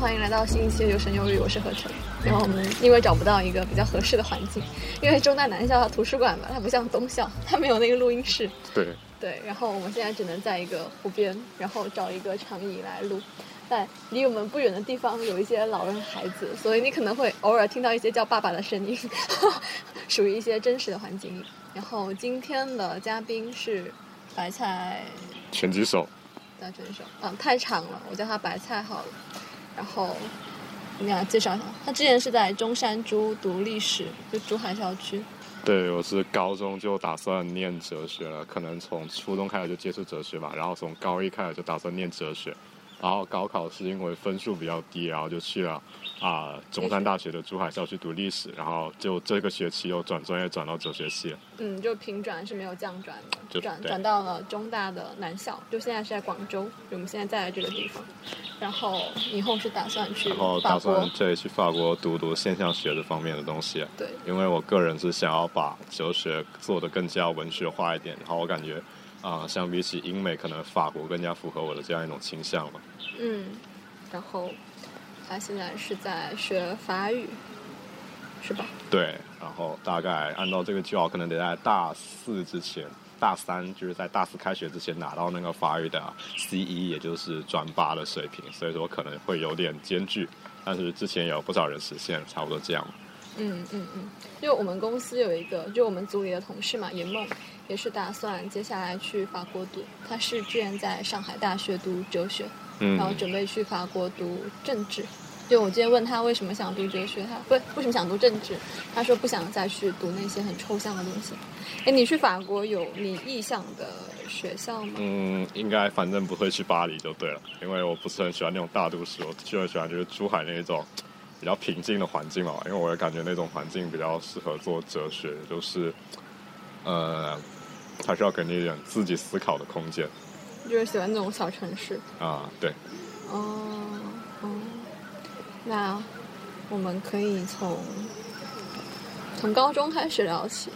欢迎来到新一期的有声有语，我是何晨。然后我们因为找不到一个比较合适的环境，因为中大南校图书馆嘛，它不像东校，它没有那个录音室。对对，然后我们现在只能在一个湖边，然后找一个长椅来录。在离我们不远的地方有一些老人孩子，所以你可能会偶尔听到一些叫爸爸的声音，属于一些真实的环境。然后今天的嘉宾是白菜拳击手，大拳手，嗯，太长了，我叫他白菜好了。然后你给他介绍一下，他之前是在中山珠读历史，就珠海校区。对，我是高中就打算念哲学了，可能从初中开始就接触哲学吧，然后从高一开始就打算念哲学。然后高考是因为分数比较低，然后就去了啊中山大学的珠海校区读历史，然后就这个学期又转专业转到哲学系了。嗯，就平转是没有降转的，就转转到了中大的南校，就现在是在广州，就我们现在在的这个地方。然后以后是打算去然后打算，这里去法国读读现象学这方面的东西，对，因为我个人是想要把哲学做得更加文学化一点，然后我感觉啊、相比起英美，可能法国更加符合我的这样一种倾向吧。嗯，然后他现在是在学法语，是吧？对，然后大概按照这个计划，可能得在大四之前，大三就是在大四开学之前拿到那个法语的 C 一，也就是专八的水平，所以说可能会有点艰巨，但是之前有不少人实现，差不多这样。嗯嗯嗯，就我们公司有一个，就我们组里的同事嘛，严梦也是打算接下来去法国读，他是之前在上海大学读哲学，嗯然后准备去法国读政治。就我今天问他为什么想读哲学，他不为什么想读政治，他说不想再去读那些很抽象的东西。哎，你去法国有你意向的学校吗？嗯，应该反正不会去巴黎就对了，因为我不是很喜欢那种大都市，我就很喜欢就是珠海那一种比较平静的环境嘛，因为我也感觉那种环境比较适合做哲学，就是呃，还是要给你一点自己思考的空间就是喜欢那种小城市。啊，对。哦，哦，那我们可以从从高中开始聊起。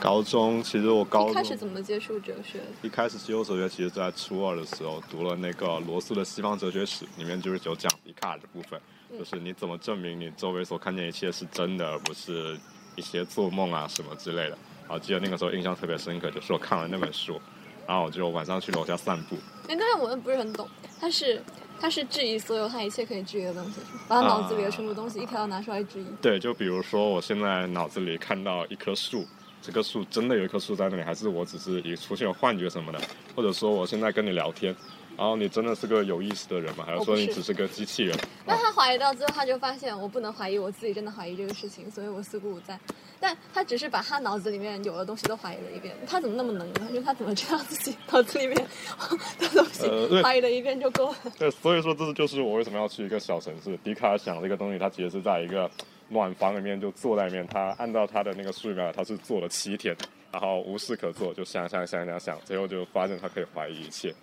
高中其实我高一开始怎么接触哲学的？一开始接触哲学，其实在初二的时候读了那个罗素的《西方哲学史》，里面就是有讲笛卡尔的部分，嗯就是你怎么证明你周围所看见一切是真的，而不是一些做梦啊什么之类的。然后记得那个时候印象特别深刻，就是我看了那本书，然后我就晚上去楼下散步，哎，刚才我不是很懂，他是他是质疑所有他一切可以质疑的东西，把他脑子里的全部东西一条条拿出来质疑。对，就比如说我现在脑子里看到一棵树，这棵树真的有一棵树在那里，还是我只是一出现了幻觉什么的？或者说我现在跟你聊天，然后你真的是个有意思的人吗？还是说你只是个机器人？那他怀疑到最后，他就发现我不能怀疑我自己，真的怀疑这个事情，所以我四顾无在。但他只是把他脑子里面有的东西都怀疑了一遍，他怎么那么能呢？就是他怎么知道自己脑子里面 的东西怀疑了一遍就够了？对，所以说这就是我为什么要去一个小城市。笛卡尔想这个东西，他其实是在一个暖房里面就坐在里面，他按照他的那个数学表，他是做了七天，然后无事可做，就想想想想想，最后就发现他可以怀疑一切。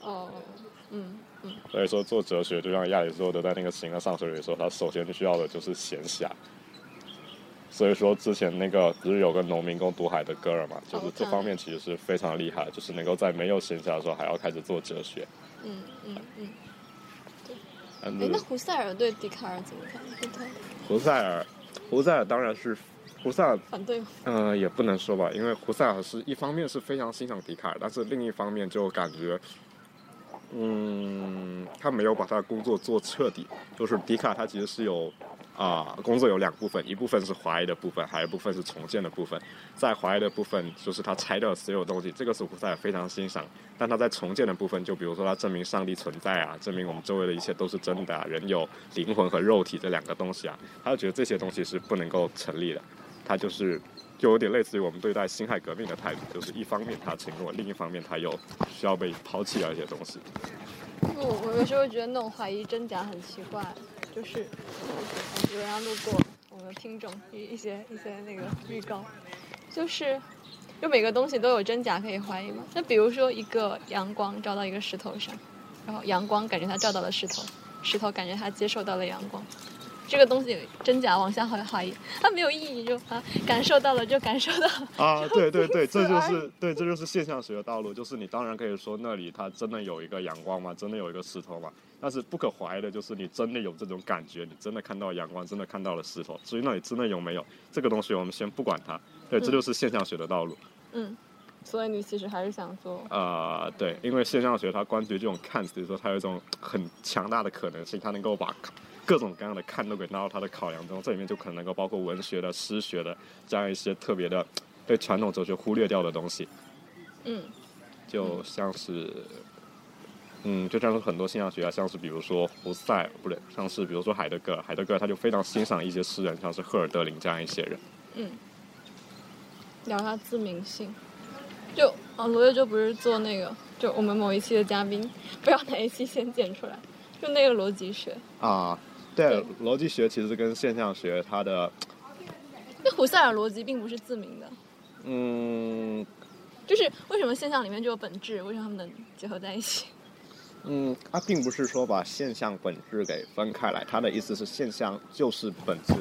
哦，嗯嗯，所以说做哲学，就像亚里士多德在那个《形而上学》里说，他首先需要的就是闲暇。所以说之前那个不是有个农民工读海的歌儿嘛，就是这方面其实是非常厉害，就是能够在没有闲暇的时候还要开始做哲学。嗯嗯嗯。嗯哎，那胡塞尔对笛卡尔怎么看？对他胡塞尔，胡塞尔当然是胡塞尔，反对吗？呃，也不能说吧，因为胡塞尔是一方面是非常欣赏笛卡尔，但是另一方面就感觉，嗯，他没有把他的工作做彻底。就是笛卡尔他其实是有啊、工作有两部分，一部分是怀疑的部分，还有一部分是重建的部分。在怀疑的部分，就是他拆掉所有东西，这个是胡塞尔非常欣赏。但他在重建的部分，就比如说他证明上帝存在啊，证明我们周围的一切都是真的啊，人有灵魂和肉体这两个东西啊，他就觉得这些东西是不能够成立的。他就是就有点类似于我们对待辛亥革命的态度，就是一方面他承诺，另一方面他又需要被抛弃掉一些东西。我我有时候觉得那种怀疑真假很奇怪，就是有人要路过我们的听众一一些一些那个预告，就是就每个东西都有真假可以怀疑嘛。那比如说一个阳光照到一个石头上，然后阳光感觉它照到了石头，石头感觉它接受到了阳光，这个东西真假往下怀怀疑，它没有意义就啊，感受到了就感受到了。啊，对对对，这就是对，这就是现象学的道路。就是你当然可以说那里它真的有一个阳光吗？真的有一个石头吗？但是不可怀疑的就是你真的有这种感觉，你真的看到阳光，真的看到了石头。至于那里真的有没有这个东西，我们先不管它。对，这嗯就是现象学的道路。嗯，所以你其实还是想做，呃，对，因为现象学它关注于这种看，比如说它有一种很强大的可能性，它能够把各种各样的看都给纳入它的考量中，这里面就可能能够包括文学的、诗学的这样一些特别的被传统哲学忽略掉的东西，嗯就像是。嗯，就像是很多现象学家，像是比如说胡塞，不对，像是比如说海德格尔，海德格尔他就非常欣赏一些诗人，像是赫尔德林这样一些人。嗯，聊他自明性。就啊，罗月就不是做那个，就我们某一期的嘉宾，不知道哪一期先剪出来，就那个逻辑学。啊，对对，逻辑学其实跟现象学它的，那胡塞尔逻辑并不是自明的，嗯，就是为什么现象里面就有本质，为什么他们能结合在一起？嗯，它并不是说把现象本质给分开来，它的意思是现象就是本质，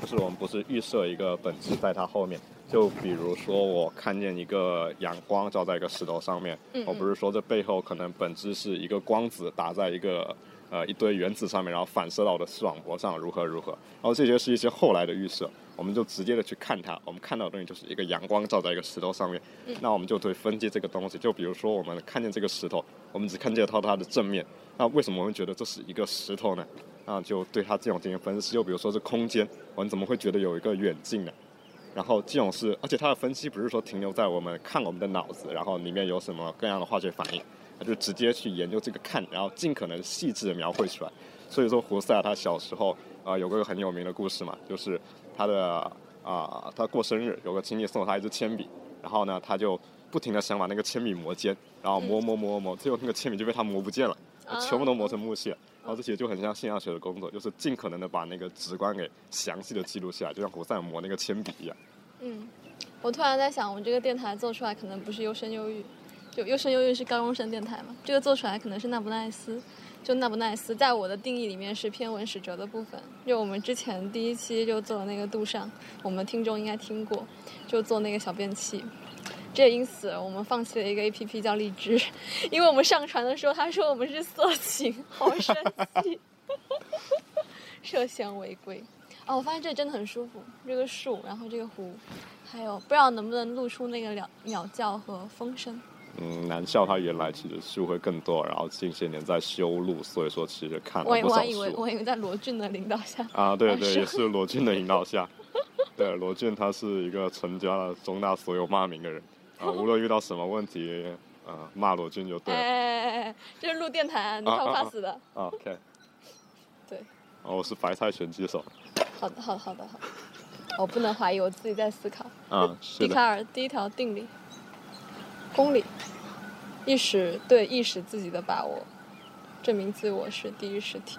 就是我们不是预设一个本质在它后面。就比如说，我看见一个阳光照在一个石头上面，嗯我不是说这背后可能本质是一个光子打在一个呃一堆原子上面，然后反射到我的视网膜上，如何如何。然后这些是一些后来的预设，我们就直接的去看它，我们看到的东西就是一个阳光照在一个石头上面，那我们就对分析这个东西。就比如说，我们看见这个石头，我们只看见到它的正面，那为什么我们觉得这是一个石头呢？那就对它这种进行分析。又比如说是空间，我们怎么会觉得有一个远近呢？然后这种是，而且它的分析不是说停留在我们看我们的脑子，然后里面有什么各样的化学反应，它就直接去研究这个看，然后尽可能细致的描绘出来。所以说，胡塞尔他小时候啊、呃有个很有名的故事嘛，就是他的啊、他过生日，有个亲戚送他一支铅笔，然后呢，他就不停的想把那个铅笔磨尖，然后磨磨磨磨，最后那个铅笔就被他磨不见了，啊全部都磨成木屑。然后这些就很像现象学的工作，就是尽可能的把那个直观给详细的记录下来，就像胡塞尔磨那个铅笔一样。嗯，我突然在想，我们这个电台做出来可能不是优生优育，就优生优育是高中生电台嘛，这个做出来可能是那不奈斯。就那不奈斯，在我的定义里面是偏文史哲的部分。就我们之前第一期就做了那个杜尚，我们听众应该听过，就做那个小便器。这也因此我们放弃了一个 A P P 叫荔枝，因为我们上传的时候他说我们是色情，好生气，涉嫌违规。哦，我发现这真的很舒服，这个树，然后这个湖，还有不知道能不能录出那个鸟鸟叫和风声。嗯，南校它原来其实树会更多，然后近些年在修路，所以说其实看了我以不少我还以为树。我以为在罗俊的领导下，啊，对对，是也是罗俊的引导下。对，罗俊他是一个承加了中大所有骂名的人啊，无论遇到什么问题，呃，骂罗俊就对了。哎哎哎哎，这是录电台啊，你怕不怕死的？啊 OK，对，哦，我是白菜拳击手。好的好的好的好的，我不能怀疑，我自己在思考。啊，是的。笛卡尔第一条定理，公理，意识对意识自己的把握，证明自我是第一实体。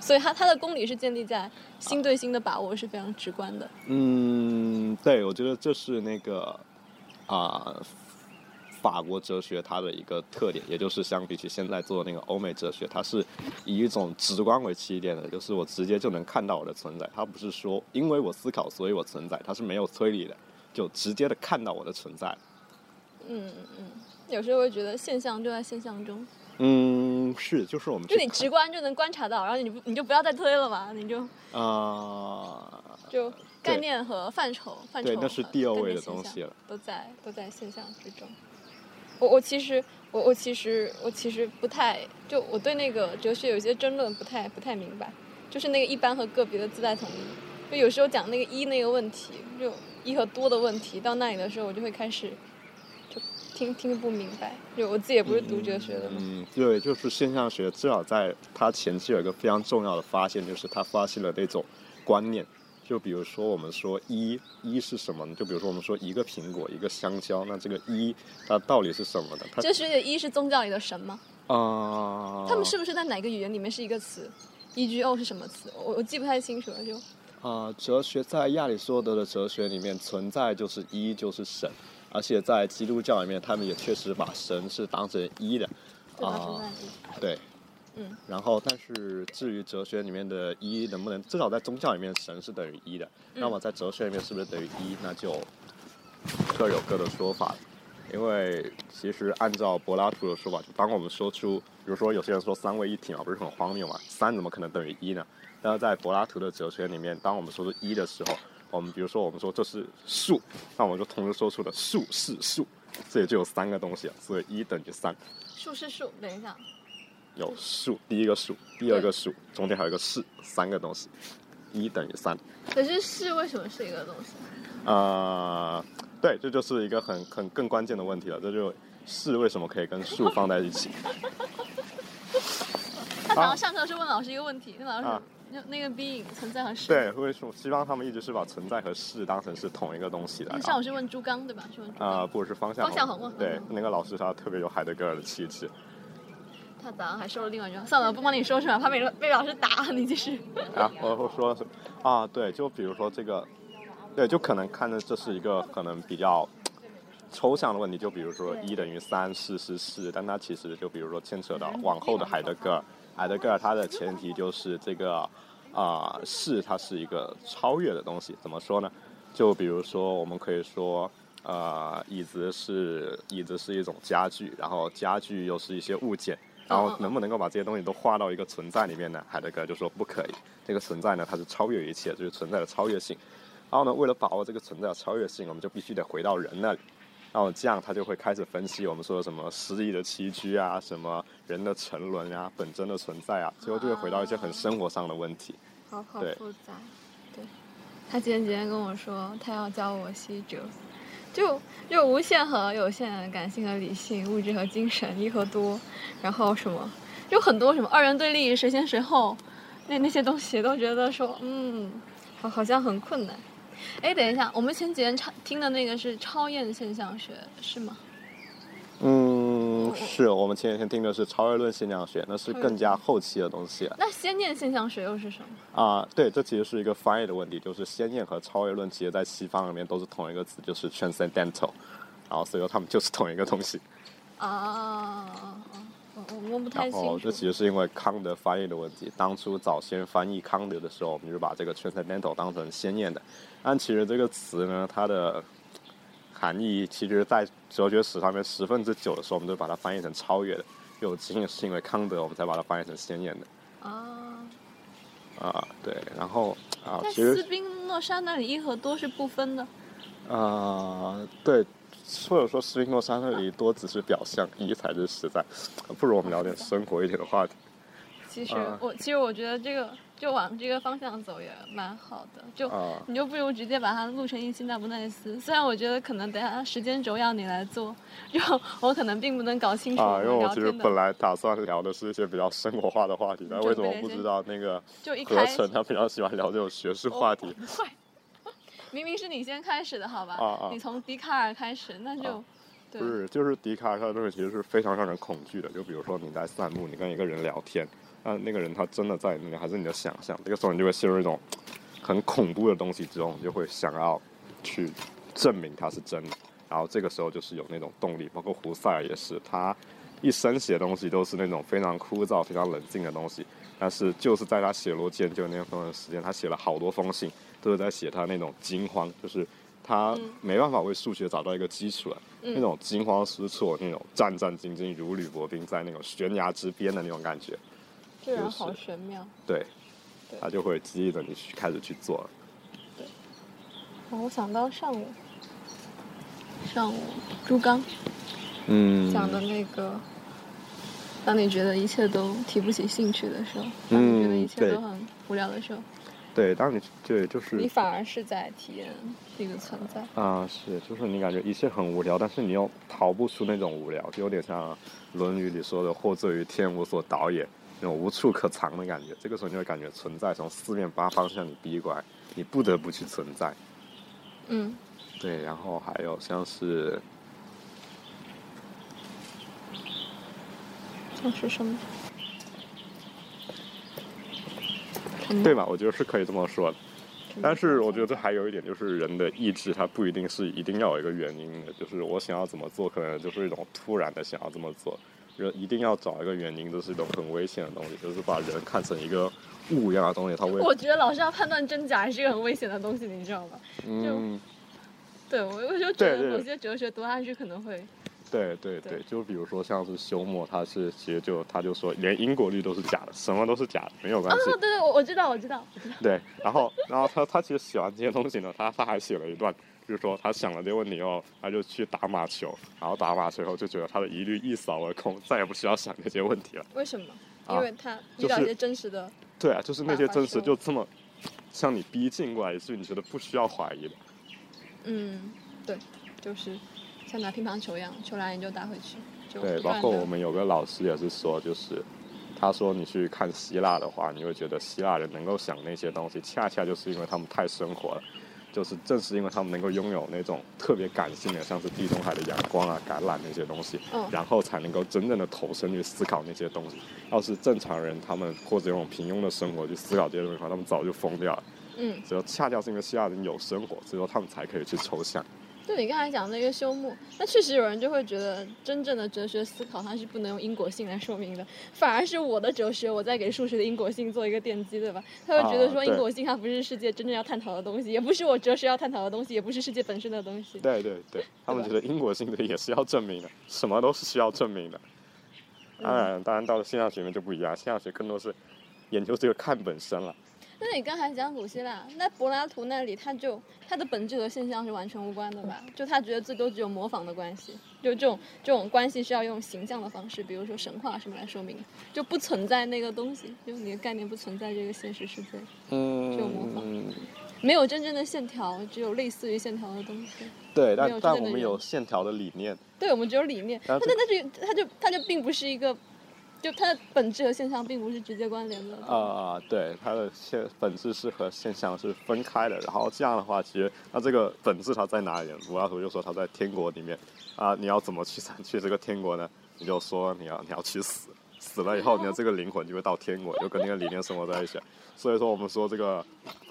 所以它它的公理是建立在心对心的把握是非常直观的。嗯，对，我觉得这是那个啊、法国哲学它的一个特点，也就是相比起现在做的那个欧美哲学，它是以一种直观为起点的，就是我直接就能看到我的存在，它不是说因为我思考所以我存在，它是没有推理的，就直接的看到我的存在。嗯嗯嗯，有时候会觉得现象就在现象中，嗯，是，就是我们就你直观就能观察到，然后你不你就不要再推了嘛，你就啊、就概念和范畴范畴对和那是第二位的东西了。都在都在现象之中。我我其实我我其实我其实不太就我对那个哲学有些争论不太不太明白，就是那个一般和个别的自带统一，就有时候讲那个一那个问题，就一和多的问题，到那里的时候我就会开始就听听不明白，就我自己也不是读哲学的嘛，嗯，对，就是现象学，至少在它前期有一个非常重要的发现，就是他发现了那种观念。就比如说，我们说一一是什么呢？就比如说，我们说一个苹果，一个香蕉，那这个一它到底是什么呢？它哲学的一是宗教里的神吗？啊，他们是不是在哪个语言里面是一个词？EGO 是什么词？我我记不太清楚了，就啊、哲学在亚里士多德的哲学里面存在就是一就是神，而且在基督教里面，他们也确实把神是当成一的。啊。对，嗯。然后，但是至于哲学里面的一能不能，至少在宗教里面神是等于一的，那么在哲学里面是不是等于一，那就各有各的说法。因为其实按照柏拉图的说法，就当我们说出，比如说有些人说三位一体嘛，不是很荒谬嘛？三怎么可能等于一呢？但是在柏拉图的哲学里面，当我们说出一的时候，我们比如说我们说这是数，那我们就同时说出了数是数，这里就有三个东西了，所以一等于三。数是数，等一下，有数，第一个数，第二个数，中间还有一个是，三个东西，一等于三。可是是为什么是一个东西？啊，对，这就是一个很很更关键的问题了，这就是为什么可以跟数放在一起。他早上上课是问老师一个问题，那老师那那个 being 存在和是。对，为什么西方他们一直是把存在和是当成是同一个东西的？上午是问朱刚对吧？是问啊，不是方向方向红。对，那个老师他特别有海德格尔的气质。他早上还说了另外一句话，算了，不帮你说出来，怕被被老师打。你继续。啊，我我说是啊，对，就比如说这个。对，就可能看着这是一个可能比较抽象的问题，就比如说一等于三，是是是，但它其实就比如说牵扯到往后的海德格尔，海德格尔他的前提就是这个啊是它是一个超越的东西，怎么说呢？就比如说我们可以说呃椅子是椅子是一种家具，然后家具又是一些物件，然后能不能够把这些东西都画到一个存在里面呢？海德格尔就说不可以，这个存在呢它是超越一切，就是存在的超越性。然后呢，为了把握这个存在的超越性，我们就必须得回到人那里。然后这样，他就会开始分析我们说的什么诗意的栖居啊，什么人的沉沦啊，本真的存在啊，最后就会回到一些很生活上的问题。好好复杂。对。他今天今天跟我说，他要教我西哲，就就无限和有限，感性和理性，物质和精神，一和多，然后什么，就很多什么二元对立，谁先谁后，那那些东西都觉得说，嗯，好好像很困难。哎，等一下，我们前几天超听的那个是超验现象学，是吗？嗯，是我们前几天听的是超越论现象学，那是更加后期的东西。那先验现象学又是什么？啊，对，这其实是一个翻译的问题，就是先验和超越论，其实在西方里面都是同一个词，就是 transcendental，然后所以说他们就是同一个东西。啊。我摸不太清楚。这其实是因为康德翻译的问题。当初早先翻译康德的时候，我们就把这个 transcendental 当成先验的。但其实这个词呢，它的含义其实，在哲学史上面十分之九的时候，我们都把它翻译成超越的。有仅仅是因为康德，我们才把它翻译成鲜艳的。啊。啊，对，然后啊，其实斯宾诺莎那里一和多是不分的。啊，对。或者说，斯宾诺莎那里多只是表象，一才是实在。不如我们聊点生活一点的话题。其实我其实我觉得这个就往这个方向走也蛮好的。就你就不如直接把它录成一期那不奈斯。虽然我觉得可能等下时间轴要你来做，就我可能并不能搞清楚。啊，因为我其实本来打算聊的是一些比较生活化的话题，但为什么不知道那个合成他比较喜欢聊这种学术话题？明明是你先开始的，好吧？你从笛卡尔开始，那就不是，就是笛卡尔他的东西其实是非常让人恐惧的。就比如说你在散步，你跟一个人聊天，那那个人他真的在那里，还是你的想象？这个时候你就会陷入一种很恐怖的东西之中，你就会想要去证明他是真的。然后这个时候就是有那种动力，包括胡塞尔也是，他一生写东西都是那种非常枯燥、非常冷静的东西。但是就是在他写罗建就那段时间，他写了好多封信。都是在写他那种惊慌，就是他没办法为数学找到一个基础了，那种惊慌失措，那种战战兢兢，如履薄冰，在那种悬崖之边的那种感觉。这人好玄妙。对，他就会激励着你去开始去做。对。我想到上午，上午朱刚，嗯，讲的那个，当你觉得一切都提不起兴趣的时候，当你觉得一切都很无聊的时候。对，当你对就是你反而是在体验这个存在啊，是就是你感觉一切很无聊，但是你又逃不出那种无聊，就有点像《论语》里说的“或罪于天无所导也”那种无处可藏的感觉。这个时候你会感觉存在从四面八方向你逼过来，你不得不去存在。嗯，对，然后还有像是像是什么？对吧？我觉得是可以这么说的，但是我觉得这还有一点就是人的意志，它不一定是一定要有一个原因的，就是我想要怎么做，可能就是一种突然的想要这么做，人一定要找一个原因，这是一种很危险的东西，就是把人看成一个物一样的东西，他会，我觉得老师要判断真假还是一个很危险的东西，你知道吗？嗯，对，我我就觉得某些哲学读下去可能会，对对对对，就比如说像是休谟，他是其实就他就说连因果律都是假的，什么都是假的，没有关啊，系。对对，我我知道，我知道，我知道，对，然后然后他他其实写完这些东西呢，他他还写了一段，就是说他想了这个问题后，他就去打马球，然后打马球后就觉得他的疑虑一扫而空，再也不需要想这些问题了。为什么？啊因为他就是遇到一些真实的，对啊，就是那些真实就这么向你逼近过来，所以你觉得不需要怀疑的。嗯，对，就是像打乒乓球一样，球来你就打回去，对，包括我们有个老师也是说，就是他说你去看希腊的话，你会觉得希腊人能够想那些东西，恰恰就是因为他们太生活了。就是正是因为他们能够拥有那种特别感性的，像是地中海的阳光啊、橄榄那些东西，嗯然后才能够真正的投身去思考那些东西。要是正常人，他们或者用平庸的生活去思考这些东西的话，他们早就疯掉了。嗯，只有恰恰是因为希腊人有生活，所以说他们才可以去抽象。就你刚才讲那个休谟，那确实有人就会觉得，真正的哲学思考它是不能用因果性来说明的，反而是我的哲学，我在给数学的因果性做一个奠基，对吧？他会觉得说因果性它不是世界真正要探讨的东西，也不是我哲学要探讨的东西，也不是世界本身的东西。对对对，他们觉得因果性的也是要证明的，什么都是需要证明的。当然，当然到了现象学里面就不一样，现象学更多是研究这个看本身了。那你刚才讲古希腊，那柏拉图那里他就他的本质和现象是完全无关的吧？就他觉得最多只有模仿的关系，就这种这种关系是要用形象的方式，比如说神话什么来说明，就不存在那个东西，就你的概念不存在这个现实世界，嗯就模仿没有真正的线条，只有类似于线条的东西。对，没但有真正的但我们有线条的理念。对，我们只有理念，但然后但是它就它就并不是一个，就它的本质和现象并不是直接关联的。啊、对，它的现本质是和现象是分开的。然后这样的话，其实那这个本质它在哪里呢？柏拉图就说它在天国里面啊、你要怎么去去这个天国呢？你就说你要你要去死，死了以后，你的这个灵魂就会到天国，就跟那个理念生活在一起。所以说，我们说这个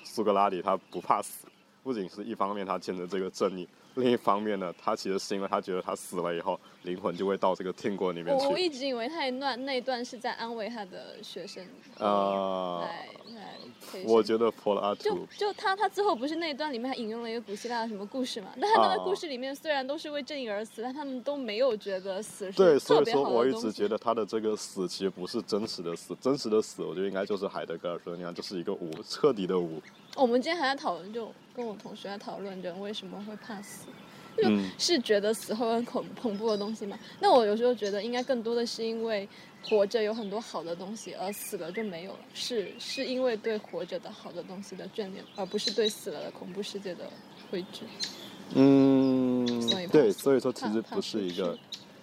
苏格拉底他不怕死，不仅是一方面他坚持这个正义，另一方面呢，他其实是因为他觉得他死了以后，灵魂就会到这个天国里面去我。一直以为他那一段是在安慰他的学生，呃，来来我觉得柏拉就图就他他最后不是那一段里面还引用了一个古希腊的什么故事嘛？但他那个啊故事里面虽然都是为正义而死，但他们都没有觉得死是对，所以说我。一直觉得他的这个死其实不是真实的死，真实的死，我觉得应该就是海德格尔说的那样，就是一个无，彻底的无。我们今天还在讨论，就跟我同学在讨论人为什么会怕死，就嗯是觉得死后很恐恐怖的东西嘛。那我有时候觉得应该更多的是因为活着有很多好的东西，而死了就没有了，是是因为对活着的好的东西的眷恋，而不是对死了的恐怖世界的畏惧。嗯对，所以说其实不是一个。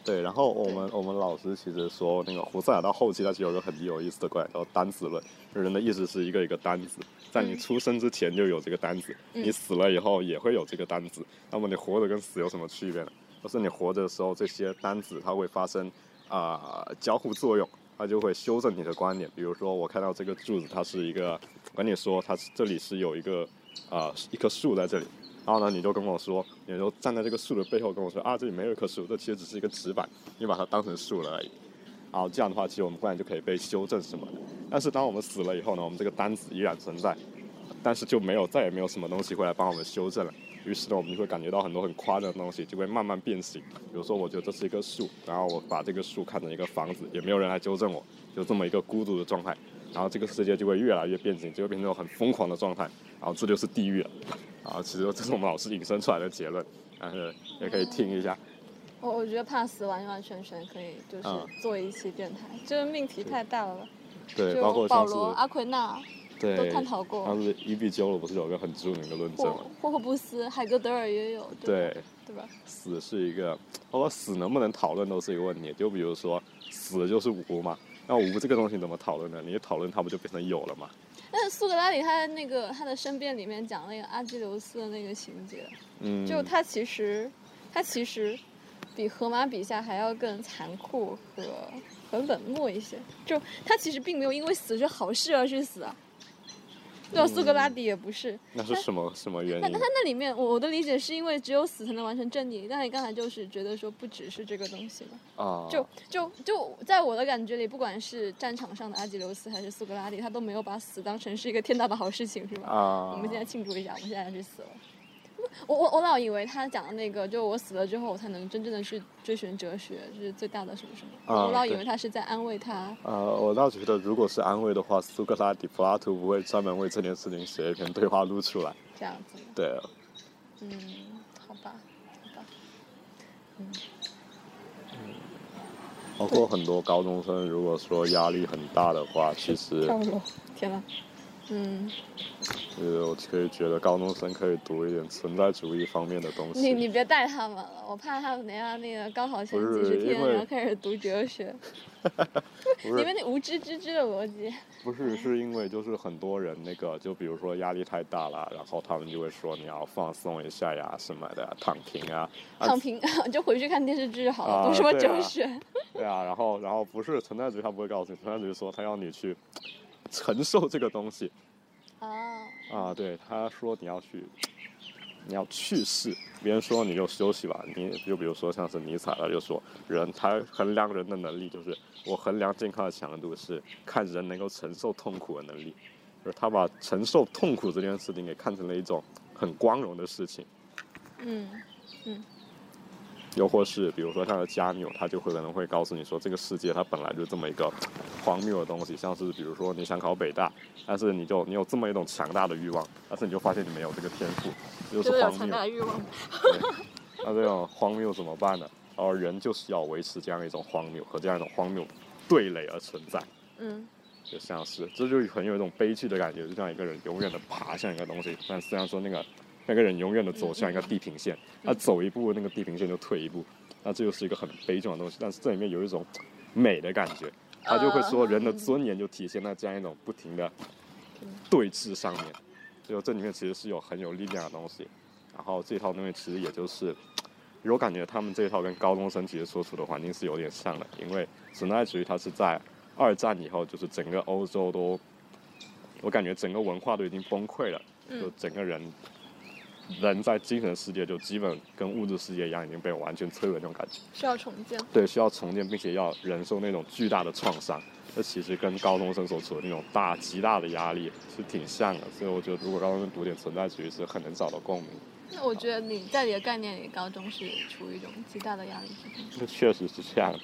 对，然后我们我们老师其实说，那个胡塞尔到后期，他其实有个很有意思的观点，叫单子论。人的意识是一个一个单子，在你嗯出生之前就有这个单子，嗯你死了以后也会有这个单子。那么你活着跟死有什么区别呢？就是你活着的时候，这些单子它会发生啊、交互作用，它就会修正你的观点。比如说，我看到这个柱子，它是一个，我跟你说，它是这里是有一个啊、一棵树在这里。然后呢，你就跟我说，你就站在这个树的背后跟我说啊，这里没有一棵树，这其实只是一个纸板，你把它当成树了而已。然后这样的话，其实我们观点就可以被修正什么的。但是当我们死了以后呢，我们这个单子依然存在，但是就没有再也没有什么东西会来帮我们修正了。于是呢，我们就会感觉到很多很夸张的东西就会慢慢变形。比如说，我觉得这是一棵树，然后我把这个树看成一个房子，也没有人来纠正我，就这么一个孤独的状态。然后这个世界就会越来越变形，就会变成很疯狂的状态。然后这就是地狱了。啊，其实这是我们老师引申出来的结论，但是也可以听一下。我我觉得怕死完完全全可以就是嗯做一期电台，这个命题太大了。对，就包括保罗、阿奎那对都探讨过像是伊壁鸠鲁不是有个很著名的论证霍吗？霍霍布斯、海格德尔也有，对吧对，对吧？死是一个，包括死能不能讨论都是一个问题。就比如说，死就是无嘛，那无这个东西怎么讨论呢？你一讨论它不就变成有了吗？但是苏格拉底他的那个他的申辩里面讲那个阿基琉斯的那个情节，嗯，就他其实他其实比荷马笔下还要更残酷和和冷漠一些。就他其实并没有因为死是好事而去死啊，对吧？苏格拉底也不是。那是什么什么原因那他？那里面，我我的理解是因为只有死才能完成正义，但你刚才就是觉得说不只是这个东西嘛。啊，就就就在我的感觉里，不管是战场上的阿基琉斯还是苏格拉底，他都没有把死当成是一个天大的好事情，是吧？啊，我们现在庆祝一下，我们现在要去死了。我我我老以为他讲的那个，就我死了之后，我才能真正的去追寻哲学，就是最大的什么什么。啊我老以为他是在安慰他。呃，我倒觉得，如果是安慰的话，苏格拉底、柏拉图不会专门为这件事情写一篇对话录出来。这样子吗？对，嗯，好吧，好吧。嗯包括很多高中生，如果说压力很大的话，其实跳楼，天呐。嗯，呃，我可以觉得高中生可以读一点存在主义方面的东你西。你你别带他们了，我怕他们等下那个高考前几十天，然后开始读哲学，不是你们那无知之知的逻辑。不是，是因为就是很多人那个，就比如说压力太大了，然后他们就会说你要放松一下呀什么的，躺平啊。啊躺平 就回去看电视剧好了，啊读什么对啊哲学？对啊，然后然后不是存在主义，他不会告诉你，存在主义说他要你去承受这个东西。哦，啊，对，他说你要去，你要去世，别人说你就休息吧，你就比如说像是尼采，他就说人他衡量人的能力就是我衡量健康的强度是看人能够承受痛苦的能力，就是他把承受痛苦这件事情给看成了一种很光荣的事情。嗯嗯又或是比如说像是加缪，他就会可能会告诉你说，这个世界它本来就这么一个荒谬的东西，像是比如说你想考北大，但是你就你有这么一种强大的欲望，但是你就发现你没有这个天赋，这就是荒谬有强大。的欲望。那这种荒谬怎么办呢？而人就是要维持这样一种荒谬和这样一种荒谬对垒而存在，嗯就像是这就很有一种悲剧的感觉，就像一个人永远的爬向一个东西，但虽然说那个那个人永远的走向一个地平线，他走一步那个地平线就退一步，那这就是一个很悲壮的东西。但是这里面有一种美的感觉，他就会说人的尊严就体现在这样一种不停的对峙上面，就这里面其实是有很有力量的东西。然后这套东西其实也就是，我感觉他们这一套跟高中生其实所处的环境是有点像的，因为存在主义它是在二战以后，就是整个欧洲都，我感觉整个文化都已经崩溃了，就嗯整个人人在精神世界就基本跟物质世界一样，已经被完全摧毁那种感觉。需要重建。对，需要重建，并且要忍受那种巨大的创伤。这其实跟高中生所处的那种大极大的压力是挺像的，所以我觉得如果高中生读点存在主义是很能找到共鸣。那我觉得你在你的概念里，高中是处于一种极大的压力之中。这确实是这样的，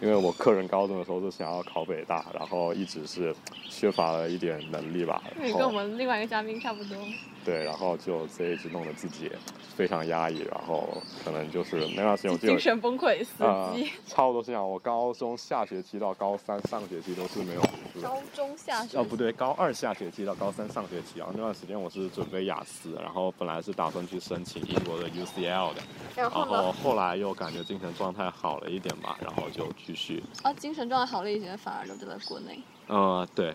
因为我个人高中的时候是想要考北大，然后一直是缺乏了一点能力吧，你跟我们另外一个嘉宾差不多。对，然后就这一直弄得自己非常压抑，然后可能就是那段时间我精神崩溃，死。差不多是这样。我高中下学期到高三上学期都是没有读书的。高中下学哦，不对，高二下学期到高三上学期啊，那段时间我是准备雅思，然后本来是打算去申请英国的 UCL 的，然然后呢？后后来又感觉精神状态好了一点吧，然后就继续，啊，精神状态好了一些，反而留在了国内。呃，对，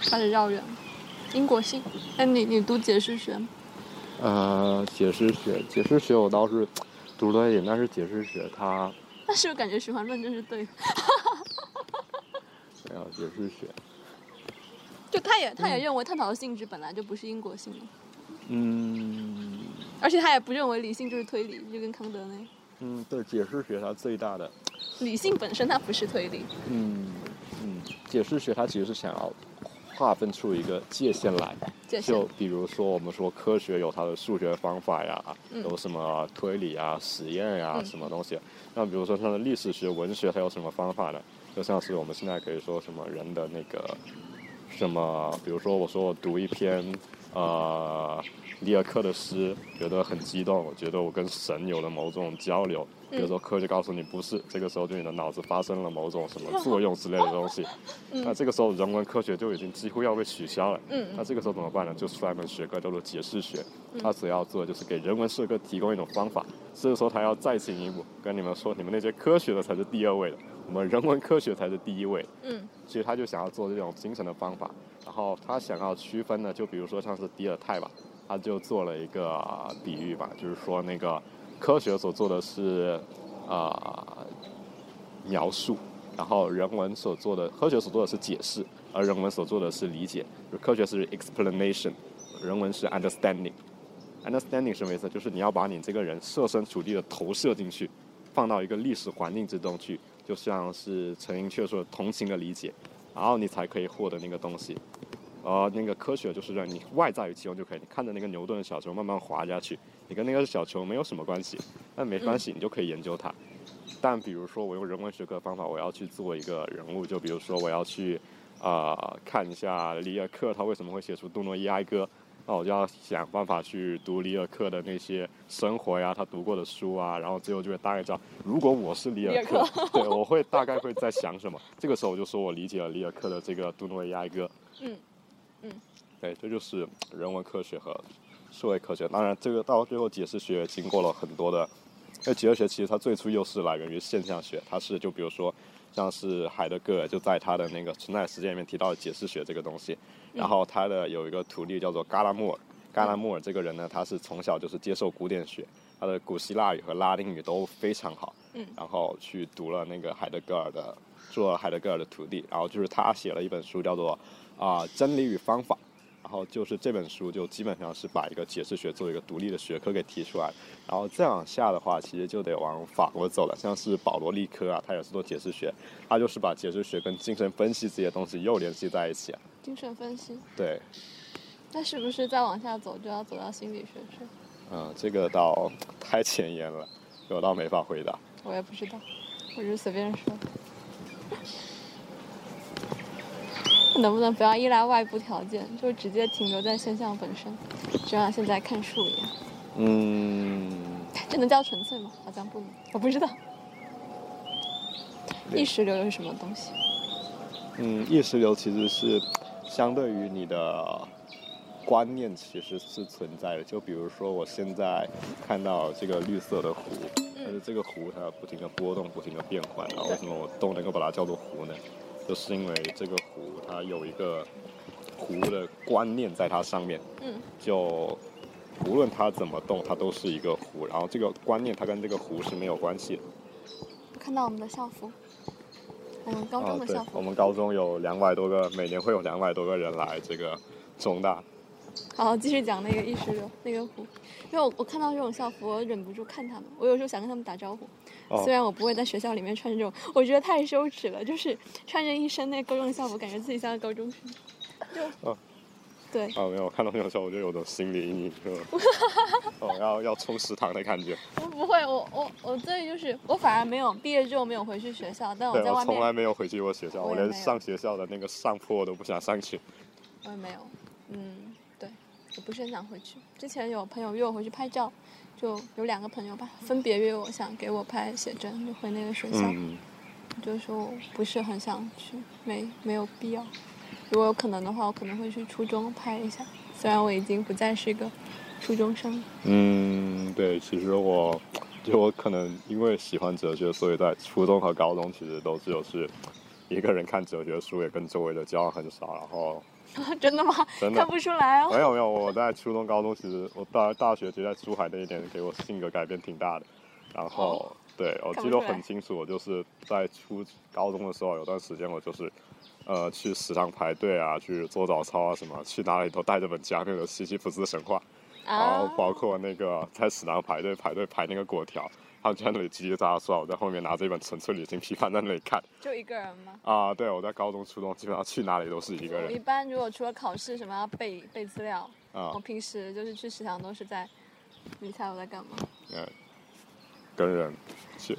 开始绕远了。因果性。哎，你你读解释学吗？呃，解释学，解释学我倒是读了一点，但是解释学它，那是不是感觉循环论证是对的？没有解释学，就他也他也认为探讨的性质本来就不是因果性的，嗯而且他也不认为理性就是推理，就跟康德那样嗯，对，解释学它最大的，理性本身它不是推理。嗯嗯，解释学它其实是想要划分出一个界限来，就比如说，我们说科学有它的数学方法呀，嗯有什么推理啊、实验呀、嗯什么东西。那比如说它的历史学、文学，它有什么方法呢？就像是我们现在可以说什么人的那个什么，比如说我说我读一篇呃里尔克的诗，觉得很激动，我觉得我跟神有了某种交流。比如说科学告诉你不是，这个时候就你的脑子发生了某种什么 作用之类的东西。那这个时候人文科学就已经几乎要被取消了。嗯那这个时候怎么办呢？就出来一门学科叫做解释学，它主要做的就是给人文社科提供一种方法。所以说，他要再进一步跟你们说，你们那些科学的才是第二位的，我们人文科学才是第一位。嗯其实他就想要做这种精神的方法，然后他想要区分呢，就比如说像是迪尔泰吧，他就做了一个、呃比喻吧，就是说那个科学所做的是啊、描述，然后人文所做的科学所做的是解释，而人文所做的是理解。就科学是 explanation，人文是 understanding。understanding 什么意思？就是你要把你这个人设身处地的投射进去，放到一个历史环境之中去，就像是陈寅恪说的同情的理解，然后你才可以获得那个东西。呃，那个科学就是让你外在于其中就可以，你看着那个牛顿的小球慢慢滑下去，你跟那个小球没有什么关系，那没关系，你就可以研究它。但比如说我用人文学科方法，我要去做一个人物，就比如说我要去啊、看一下里尔克他为什么会写出《杜诺伊哀歌》，那我就要想办法去读里尔克的那些生活呀，他读过的书啊，然后最后就会大概知道，如果我是里尔克，对我会大概会在想什么。这个时候我就说我理解了里尔克的这个《杜诺伊哀歌》。嗯嗯，对，这就是人文科学和社会科学。当然，这个到最后解释学经过了很多的，因为解释学其实它最初又是来源于现象学，它是就比如说像是海德格尔就在他的那个存在实践里面提到了解释学这个东西，然后他的有一个徒弟叫做嘎拉莫尔，嘎拉莫尔这个人呢，他是从小就是接受古典学，他的古希腊语和拉丁语都非常好，嗯然后去读了那个海德格尔的，做了海德格尔的徒弟，然后就是他写了一本书叫做啊、真理与方法。然后就是这本书就基本上是把一个解释学作为一个独立的学科给提出来，然后再往下的话，其实就得往法国走了，像是保罗利科啊，他也是做解释学，他就是把解释学跟精神分析这些东西又联系在一起啊。精神分析，对，那是不是再往下走就要走到心理学去？嗯，这个倒太前沿了，我倒没法回答。我也不知道，我就随便说。能不能不要依赖外部条件，就直接停留在现象本身，就像现在看树一样？嗯，这能叫纯粹吗？好像不能，我不知道。意识流又是什么东西？嗯，意识流其实是相对于你的观念其实是存在的。就比如说，我现在看到这个绿色的湖，但是这个湖它不停的波动，不停的变换，然后为什么我都能够把它叫做湖呢？就是因为这个湖它有一个湖的观念在它上面，嗯，就无论它怎么动，它都是一个湖。然后这个观念它跟这个湖是没有关系的。我看到我们的校服，我们高中的校，服。我们高中有两百多个，每年会有两百多个人来这个中大。好，继续讲那个意识流那个湖，因为我我看到这种校服，我忍不住看他们，我有时候想跟他们打招呼。哦虽然我不会在学校里面穿这种，我觉得太羞耻了，就是穿着一身那高中的校服，感觉自己像个高中生。就，哦对，啊，没有，我看到那种时候我就有种心理阴影，就 哦，要要冲食堂的感觉。我不会，我我我这就是我反而没有毕业之后没有回去学校，但我在外面从来没有回去过学校，我连上学校的那个上坡我都不想上去。我也没有，嗯，对，我不是很想回去。之前有朋友约我回去拍照，就有两个朋友吧，分别约我想给我拍写真，就回那个学校。嗯，我就说我不是很想去，没没有必要。如果有可能的话，我可能会去初中拍一下，虽然我已经不再是一个初中生。嗯，对，其实我就我可能因为喜欢哲学，所以在初中和高中其实都只有是一个人看哲学书，也跟周围的交往很少，然后。真的吗？真的看不出来哦。没有没有，我在初中、高中，其实我大大学其实在珠海那一年给我性格改变挺大的。然后，哦对我记得很清楚，我就是在初高中的时候，有段时间我就是，呃，去食堂排队啊，去做早操啊什么，去哪里都带着本加缪的《西西弗斯神话》，然后啊，包括那个在食堂排队排队排那个果条，他们就在那里叽叽喳喳说，我在后面拿着一本《纯粹旅行批判》在那里看。就一个人吗？啊，对，我在高中、初中基本上去哪里都是一个我一般如果除了考试什么要背背资料，啊我，平时就是去食堂都是在，你猜我在干嘛？嗯，跟人去。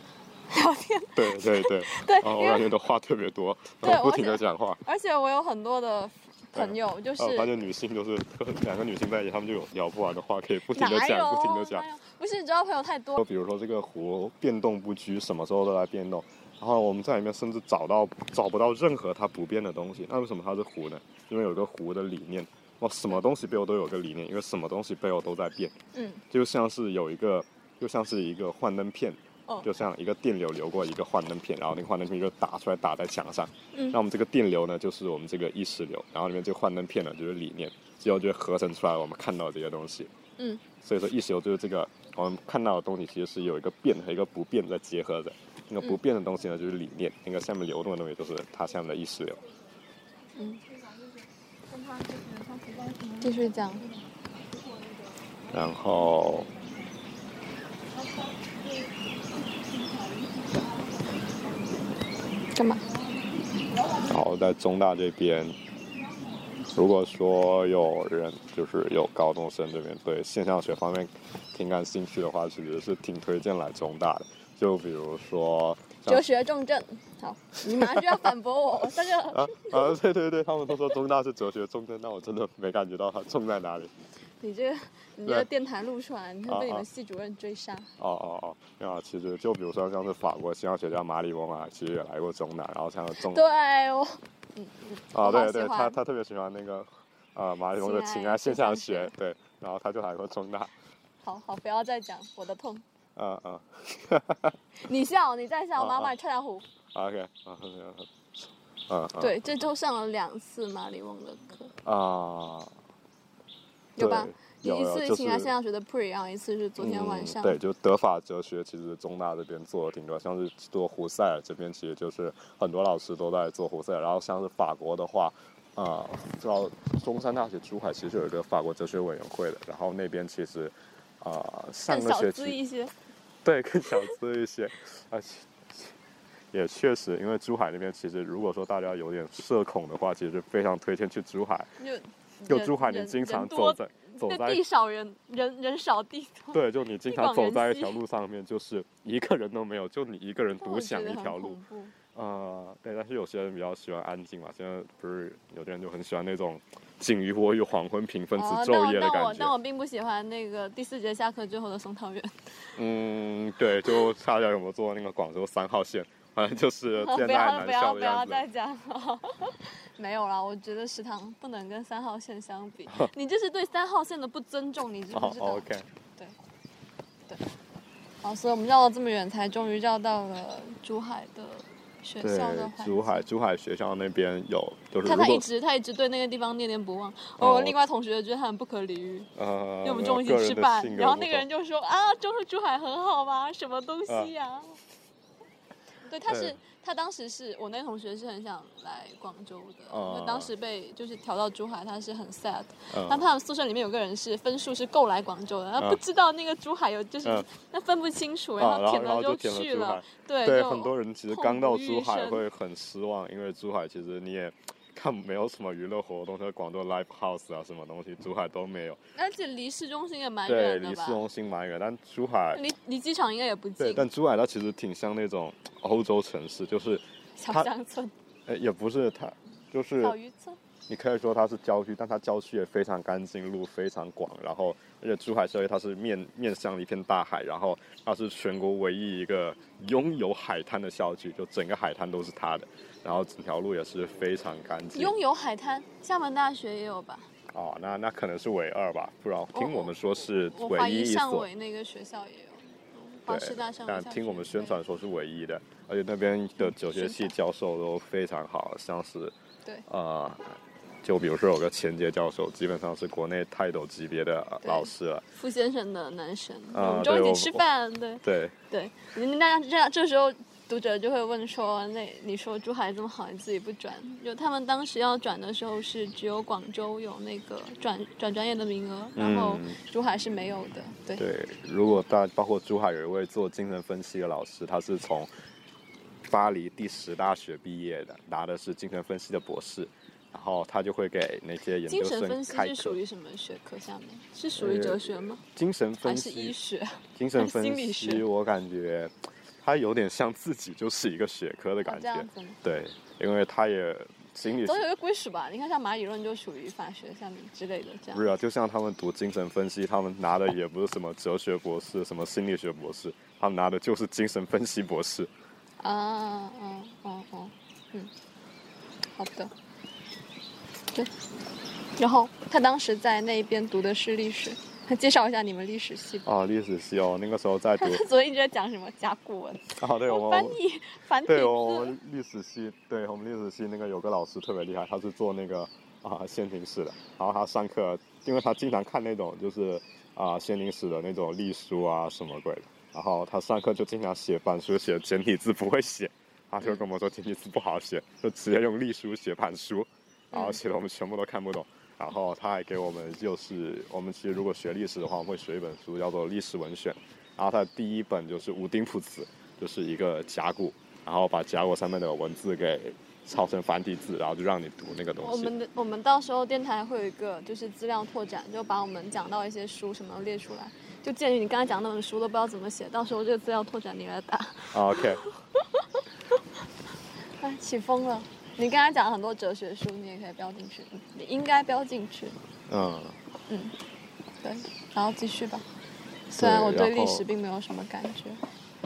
聊天。对对对，对，然后我感觉的话特别多，对然后不停的讲话。而且我有很多的朋友，就然后发现女性都是两个女性在一起，她们就有聊不完的话，可以不停的讲，不停的讲？不是，只要朋友太多，就比如说这个湖变动不居，什么时候都在变动。然后我们在里面甚至找到找不到任何它不变的东西。那为什么它是湖呢？因为有个湖的理念。哇，什么东西背后都有个理念，因为什么东西背后都在变。嗯，就像是有一个，就像是一个幻灯片，哦就像一个电流流过一个幻灯片，然后那个幻灯片就打出来打在墙上。嗯那我们这个电流呢，就是我们这个意识流，然后里面这个幻灯片呢，就是理念，最后就合成出来我们看到这些东西。嗯，所以说意识流就是这个我们看到的东西，其实是有一个变和一个不变在结合着。那个不变的东西呢就是理念，那个下面流动的东西就是它下面的意识流。嗯，继续讲。然后，干嘛？然后在中大这边，如果说有人就是有高中生这边对现象学方面挺感兴趣的话，其实是挺推荐来中大的。就比如说像哲学重症。好，你马上就要反驳我，但是啊啊，对对对，他们都说中大是哲学重镇，但我真的没感觉到它重在哪里。你这个你这个电台录出来，你会被你们系主任追杀。哦哦哦，没有啊，其实就比如说像是法国现象学家马里翁啊，其实也来过中大，然后像中对哦，嗯嗯，啊，我好对对，他他特别喜欢那个啊马里翁的情爱现象学，对，然后他就来过中大，好好不要再讲我的痛。嗯嗯。你笑，你再笑，我妈把你踹下湖。，OK，嗯嗯。对，这周上了两次马里翁的课，啊，有吧？有一次是情感现象学的 pre，然后一次是昨天晚上。嗯。对，就德法哲学，其实中大这边做的挺多，像是做胡塞尔这边，其实就是很多老师都在做胡塞尔。然后像是法国的话，呃，知道中山大学珠海其实有一个法国哲学委员会的，然后那边其实，呃，上更小个学期资一些，对更小资一些，而且。也确实，因为珠海那边其实，如果说大家有点社恐的话，其实非常推荐去珠海。就就珠海，你经常走在走在那地少人人人少地多。对，就你经常走在一条路上面，就是一个人都没有，就你一个人 独享一条路呃，对，但是有些人比较喜欢安静嘛，现在不是有的人就很喜欢那种仅于我与黄昏平分子哦，昼夜的感但我但。我并不喜欢那个第四节下课之后的松桃园。嗯，对，就大家有没有坐那个广州三号线？反正就是不现在难笑要不要不要。再讲了，没有啦，我觉得食堂不能跟三号线相比，你这是对三号线的不尊重，你知不哦知道？，OK，好，所以我们绕了这么远，才终于绕到了珠海的学校的环，珠海珠海学校那边有，就是他他一直他一直对那个地方念念不忘，哦我另外同学觉得他很不可理喻，呃，因为我们没中午一起吃饭然后那个人就说啊，就是珠海很好吗？什么东西呀、对，他是他当时是我那个同学是很想来广州的，哦。当时被就是调到珠海，他是很 sad。嗯。但他们宿舍里面有个人是分数是够来广州的，他嗯。不知道那个珠海有就是嗯。他分不清楚，然后填了就去了，。对，对，很多人其实刚到珠海会很失望，因为珠海其实你也看没有什么娱乐活动，像广州 live house 啊什么东西，珠海都没有。而且离市中心也蛮，远的吧离市？中心蛮远，但珠海离离机场应该也不对，近，但珠海它其实挺像那种欧洲城市，就是小乡村、呃也不是它，就是小渔村。你可以说它是郊区，但它郊区也非常干净，路非常广，然后而且珠海社区它是面面向一片大海，然后它是全国唯一一个拥有海滩的校区，就整个海滩都是它的，然后整条路也是非常干净。拥有海滩，厦门大学也有吧？哦，那那可能是唯二吧，不然听我们说是唯一一所。那个学校也有，华师大对但听我们宣传说是唯一的，而且那边的哲学系教授都非常好，像是对呃，就比如说有个钱杰教授，基本上是国内泰斗级别的老师了。傅先生的男神，啊我们中午一起吃饭，对对，对。那这样这时候读者就会问说，那你说珠海这么好，你自己不转？就他们当时要转的时候是只有广州有那个转转专业的名额，然后嗯珠海是没有的，对。对，如果大包括珠海有一位做精神分析的老师，他是从巴黎第十大学毕业的，拿的是精神分析的博士，然后他就会给那些研究生神分析。是属于什么学科下面？是属于哲学吗？精神分析，是医学？精神分析，学我感觉他有点像自己就是一个学科的哦感觉。对，因为他也心理总有一个归属吧。你看，像马理论就属于法学下面之类的这样。不是啊，就像他们读精神分析，他们拿的也不是什么哲学博士、什么心理学博士，他们拿的就是精神分析博士。啊，嗯嗯嗯嗯，好的。对，然后他当时在那边读的是历史，介绍一下你们历史系吧。哦，历史系哦，那个时候在读他 昨天一直在讲什么甲骨文，啊，对我们翻译繁体对我。们历史系，对我们历史系那个有个老师特别厉害，他是做那个啊先秦史的，然后他上课，因为他经常看那种就是啊先秦史的那种隶书啊什么鬼的，然后他上课就经常写板书，写简体字不会写，他就跟我们说简体字不好写，就直接用隶书写板书，然后写的我们全部都看不懂。然后他还给我们就是我们其实如果学历史的话，我们会学一本书叫做《历史文选》，然后他的第一本就是无丁谱词，就是一个甲骨，然后把甲骨上面的文字给抄成繁体字，然后就让你读那个东西。我们的我们到时候电台会有一个就是资料拓展，就把我们讲到一些书什么列出来。就鉴于你刚才讲那本书都不知道怎么写，到时候这个资料拓展你来打。啊 OK，哎，起风了。你刚才讲了很多哲学书，你也可以标进去，你应该标进去。嗯，嗯，对，然后继续吧。虽然我对历史并没有什么感觉，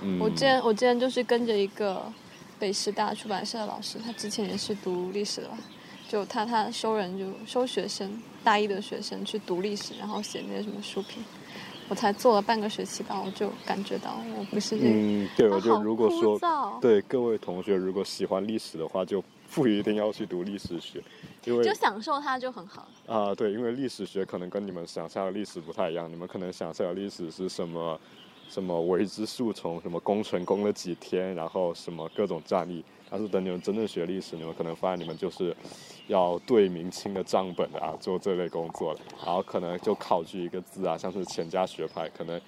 嗯我之前我之前就是跟着一个北师大出版社的老师，他之前也是读历史的吧，就他他收人就收学生，大一的学生去读历史，然后写那些什么书评。我才做了半个学期吧，我就感觉到我不是这个。嗯，对，我就如果说对各位同学如果喜欢历史的话，就 不一定要去读历史学，因为就享受它就很好。啊、对，因为历史学可能跟你们想象的历史不太一样，你们可能想象的历史是什么，什么为之树丛，什么攻城攻了几天，然后什么各种战役。但是等你们真正学历史，你们可能发现你们就是要对明清的账本啊，做这类工作的，然后可能就考据一个字啊，像是钱家学派，可能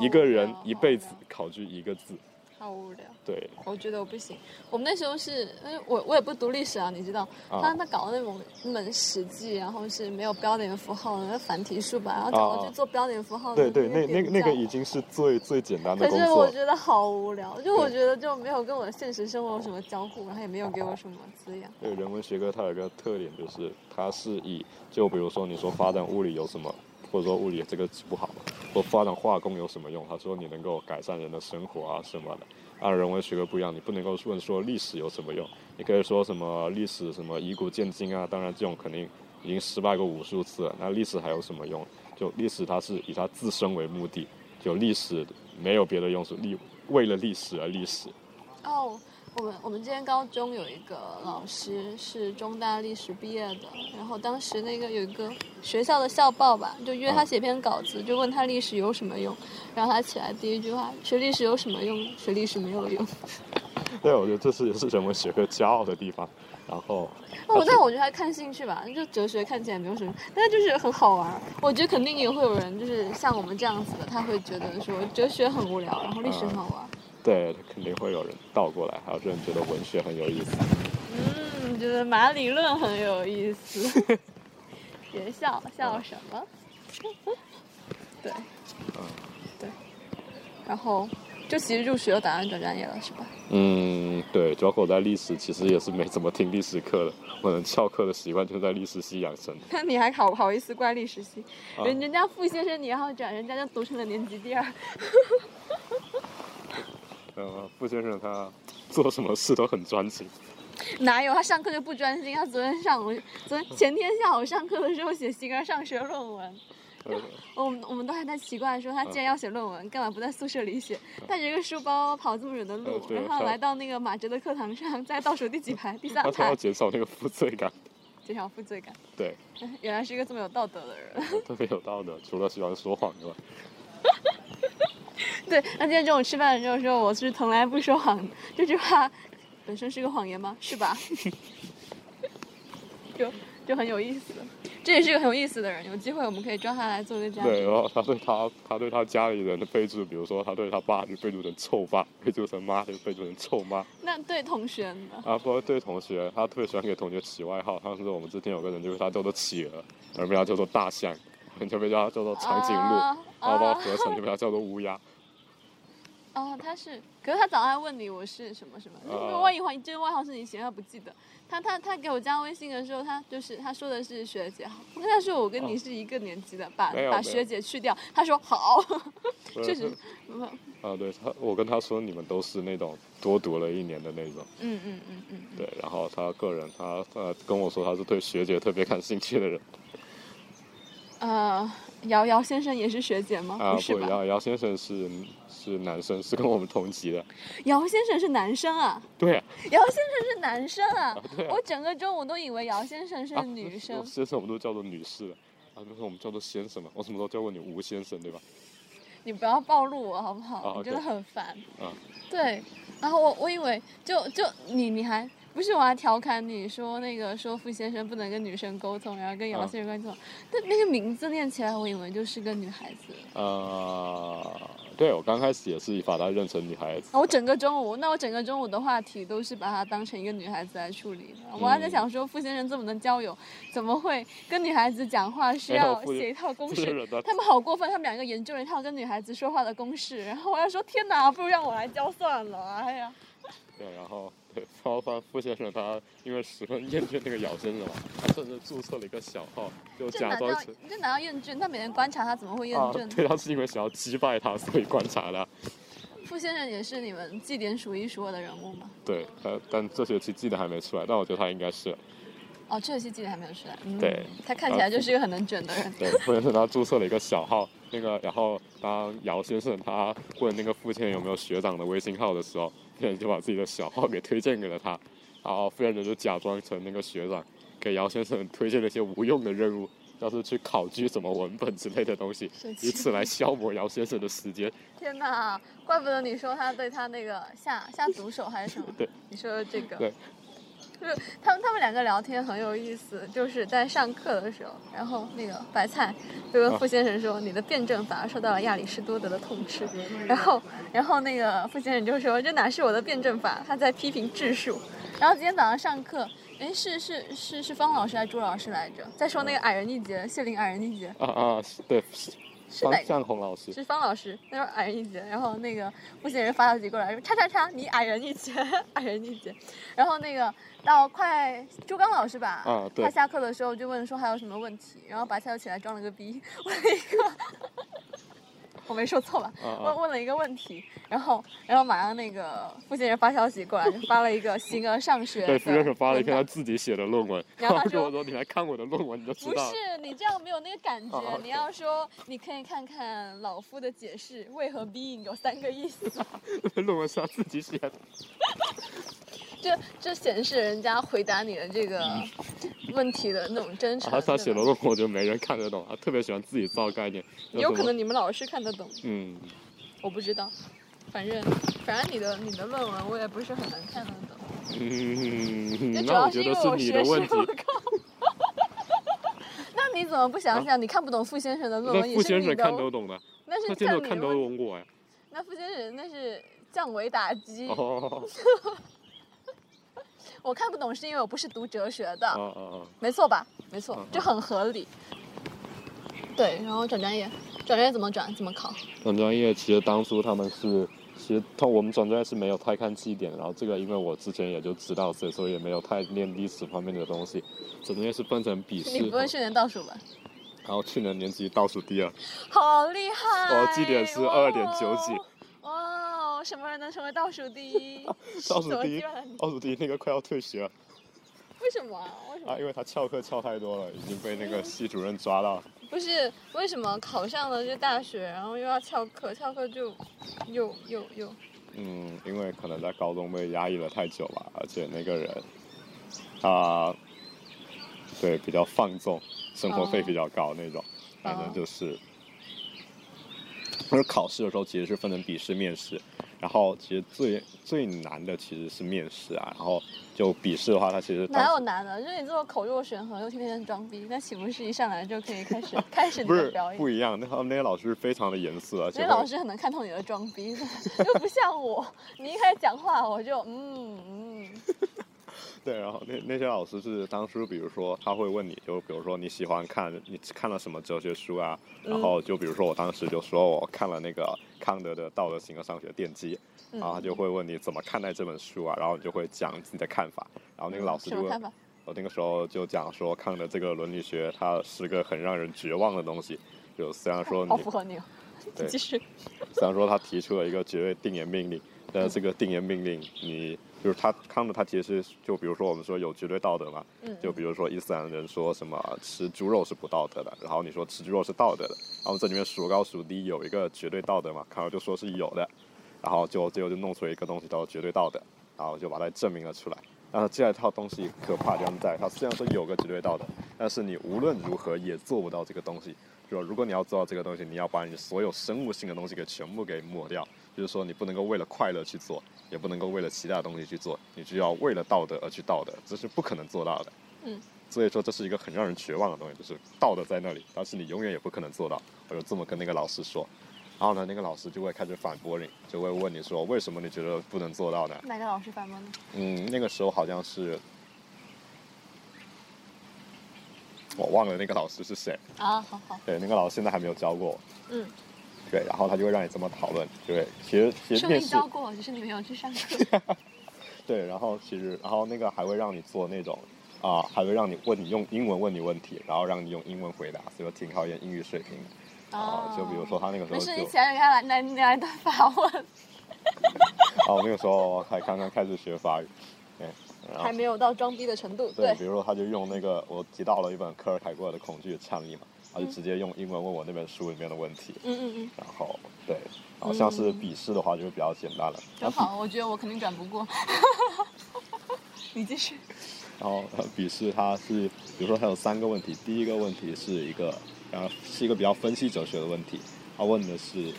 一个人一辈子考据一个字，好无聊。对，我觉得我不行。我们那时候是，因为我我也不读历史啊，你知道，啊他他搞那种那本史记，然后是没有标点符号的那繁体书版，然后找我去做标点符号的对对，那那个那个已。经是最最简单的工可是我。觉得好无聊，就我觉得就没有跟我的现实生活有什么交互，然后也没有给我什么滋养。对人文学科，它有一个特点，就是它是以就比如说你说发展物理有什么，或者说物理这个不好，或发展化工有什么用？他说你能够改善人的生活啊什么的。按人文学科不一样，你不能够问说历史有什么用，你可以说什么历史什么以古鉴今啊，当然这种肯定已经失败过无数次了。那历史还有什么用？就历史它是以它自身为目的，就历史没有别的用处，历为了历史而历史。哦，我们我们今天高中有一个老师是中大历史毕业的，然后当时那个有一个学校的校报吧，就约他写篇稿子，就问他历史有什么用，然后他起来第一句话：学历史有什么用？学历史没有用。对，我觉得这是也是人文学科骄傲的地方。然后，哦，但我觉得还看兴趣吧，就哲学看起来没有什么，但是就是很好玩。我觉得肯定也会有人就是像我们这样子的，他会觉得说哲学很无聊，然后历史很好玩儿。对，肯定会有人倒过来，还有人觉得文学很有意思。嗯，觉得马理论很有意思。别笑，笑什么？对，嗯对。然后就其实入学就打算转专业了，是吧？嗯，对，包括我在历史其实也是没怎么听历史课的，我能翘课的习惯就在历史系养成的。那 你还好好意思怪历史系？啊人人家傅先生你要转，人家就读成了年级第二。呃，傅先生他做什么事都很专心。哪有他上课就不专心？他昨天上午，昨天前天下午上课的时候写形而上学论文。呃，我们我们都还在奇怪说他既然要写论文，干嘛不在宿舍里写？带着一个书包跑这么远的路然后来到那个马哲的课堂上，在倒数第几排？第三他他要排，减少那个负罪感。减少负罪感。对，原来是一个这么有道德的人。特别有道德，除了喜欢说谎以外。对，那今天中午吃饭的时候说我是从来不说谎，这句话本身是个谎言吗？是吧？就就很有意思，这也是个很有意思的人。有机会我们可以抓他来做个嘉对，然后他对他他对他家里人的备注，比如说他对他爸就备注成臭爸，备注成妈就备注成臭妈。那对同学呢？啊，不过对同学，他特别喜欢给同学起外号。他说我们之前有个人就是他叫做企鹅，有人被他叫做大象，就被他叫做长颈鹿，啊然后包括合成就被他叫做乌鸦。哦，他是，可是他早上还问你我是什么什么，啊如果万一怀疑这个外号是你写，他不记得。他他他给我加微信的时候，他就是他说的是学姐好，我跟他说我跟你是一个年级的，把把学姐去掉，他说好，确实，嗯啊，对他，我跟他说你们都是那种多读了一年的那种，嗯嗯嗯嗯，对。然后他个人，他呃跟我说他是对学姐特别感兴趣的人呃，姚姚先生也是学姐吗？啊。不，是？姚姚先生是是男生，是跟我们同级的。姚先生是男生啊，对啊，姚先生是男生啊，对啊我整个中午都以为姚先生是啊女生。先生我们都叫做女士的啊，那时候我们叫做先生嘛，我什么时候叫过你吴先生对吧？你不要暴露我好不好？啊你真的很烦。啊对，然后我我以为就就你你还不是我还调侃你说那个说傅先生不能跟女生沟通，然后跟姚啊先生沟通，但那个名字念起来我以为就是个女孩子。呃，对我刚开始也是把她认成女孩子。我整个中午，那我整个中午的话题都是把她当成一个女孩子来处理的。我还在想说，傅先生这么能交友，怎么会跟女孩子讲话需要写一套公式？他他们好过分，他们两个研究了一套跟女孩子说话的公式，然后我要说天哪，不如让我来教算了。哎呀，对，然后对，包括傅先生他因为十分厌倦那个姚先生嘛，他甚至注册了一个小号，就假装成这难道厌倦？他每天观察他怎么会厌啊，倦？对，他是因为想要击败他，所以观察他。傅先生也是你们绩点数一数二的人物吗？对，但但这学期记得还没出来，但我觉得他应该是。哦，这学期绩点还没有出来。嗯、对，他看起来就是一个很能卷的人。对，傅先生他注册了一个小号，那个然后当姚先生他问那个傅先生有没有学长的微信号的时候，傅先生就把自己的小号给推荐给了他，然后傅先生就假装成那个学长，给姚先生推荐了一些无用的任务，要是去考据什么文本之类的东西，以此来消磨姚先生的时间。天哪，怪不得你说他对他那个下下毒手还是什么？对，你说的这个。对。就是他们他们两个聊天很有意思，就是在上课的时候，然后那个白菜就跟傅先生说：“你的辩证法受到了亚里士多德的痛斥。”然后然后那个傅先生就说：“这哪是我的辩证法？他在批评质数。”然后今天早上上课，哎，是是是是方老师还是朱老师来着？在说那个矮人一节，谢林矮人一节。啊啊，对，方向红老师。是方老师，那时候矮人一截，然后那个傅先生发消息过来说：“叉叉叉，你矮人一截，矮人一截。”然后那个到快朱刚老师吧，啊对他下课的时候就问说还有什么问题，然后白菜又起来装了个逼，问了一个，我没说错吧？问问了一个问题，然后然后马上那个傅先生发消息过来，就发了一个形而上学对，傅先生发了一篇他自己写的论文，然后他说跟我说：“ 你来看我的论文，你就知不道不。是你这样没有那个感觉，哦 你要说你可以看看老夫的解释，为何 being 有三个意思。论文是他自己写的。这这显示人家回答你的这个问题的那种真诚。他他写的论文，我觉得没人看得懂，他特别喜欢自己造概念。有可能你们老师看得懂，嗯，我不知道。反正反正你的你的论文我也不是很能看得懂，嗯，那我觉要是因为我得是你的问题。不。那你怎么不想想？你看不懂傅先生的论文也是傅先生看的，得懂的，那是他见看你看得懂我呀。那傅先生那是降维打击。哦，我看不懂是因为我不是读哲学的。嗯嗯嗯！没错吧？没错嗯，这很合理。对，然后转专业，转专业怎么转？怎么考？转专业其实当初他们是，其实他我们转专业是没有太看绩点，然后这个因为我之前也就知道，所以说也没有太练历史方面的东西。转专业是分成笔试你，不会去年倒数吧？然后去年年级倒数第二，好厉害！我绩点是二点九几。哇，什么人能成为倒数第一？倒数第一倒数第一那个快要退学了为什么啊？为什么？啊，因为他翘课翘太多了，已经被那个系主任抓到。不是为什么考上了这大学，然后又要翘课，翘课就又又又嗯，因为可能在高中被压抑了太久吧，而且那个人，他，对比较放纵，生活费哦比较高那种，反哦正就是，就是考试的时候其实是分成笔试、面试，然后其实最最难的其实是面试啊，然后就笔试的话，它其实哪有难的？就是你这么口若悬河又天天装逼，那岂不是一上来就可以开始 开始你的表演？不一样，那他们那些老师非常的严肃，而且会那老师很能看透你的装逼，又不像我，你一开始讲话我就嗯嗯，对，然后那那些老师是当初，比如说他会问你，就比如说你喜欢看你看了什么哲学书啊，嗯然后就比如说我当时就说我看了那个康德的《道德形而上学奠基》，嗯然后他就会问你怎么看待这本书啊，然后你就会讲自己的看法，然后那个老师就会什么看法？我那个时候就讲说康德这个伦理学它是个很让人绝望的东西，就虽然说你好符合你哦，对。虽然说他提出了一个绝对定言命令，但是这个定言命令，你就是他康德他其实是就比如说我们说有绝对道德嘛，嗯就比如说伊斯兰人说什么吃猪肉是不道德的，然后你说吃猪肉是道德的，然后这里面孰高孰低有一个绝对道德嘛，康德就说是有的，然后就最后就弄出了一个东西叫做绝对道德，然后就把它证明了出来。然后这一套东西可怕就在它虽然说有个绝对道德，但是你无论如何也做不到这个东西。就说如果你要做到这个东西，你要把你所有生物性的东西给全部给抹掉，就是说你不能够为了快乐去做，也不能够为了其他东西去做，你就要为了道德而去道德，这是不可能做到的。嗯，所以说这是一个很让人绝望的东西，就是道德在那里，但是你永远也不可能做到。我就这么跟那个老师说，然后呢，那个老师就会开始反驳你，就会问你说为什么你觉得不能做到呢？哪个老师反驳你？嗯，那个时候好像是。我忘了那个老师是谁。啊，好好，对，那个老师现在还没有教过我。嗯，对，然后他就会让你这么讨论。对，其实其实说面试，明教过，只是你没有去上课。对，然后其实然后那个还会让你做那种啊、还会让你问你用英文问你问题，然后让你用英文回答，所以挺考验英语水平的。啊、就比如说他那个时候没事，你就起来就开来来来一段法文，啊，我那个时候还刚刚开始学法语，对，然后还没有到装逼的程度。对，比如说他就用那个我提到了一本科尔凯郭尔的《恐惧与倡议》嘛，他就直接用英文问我那本书里面的问题，嗯嗯嗯，然后对，然后像是笔试的话就会比较简单了，真好，我觉得我肯定转不过。你继续。然后呃笔试它是，比如说它有三个问题，第一个问题是一个，然后，是一个比较分析哲学的问题，它问的是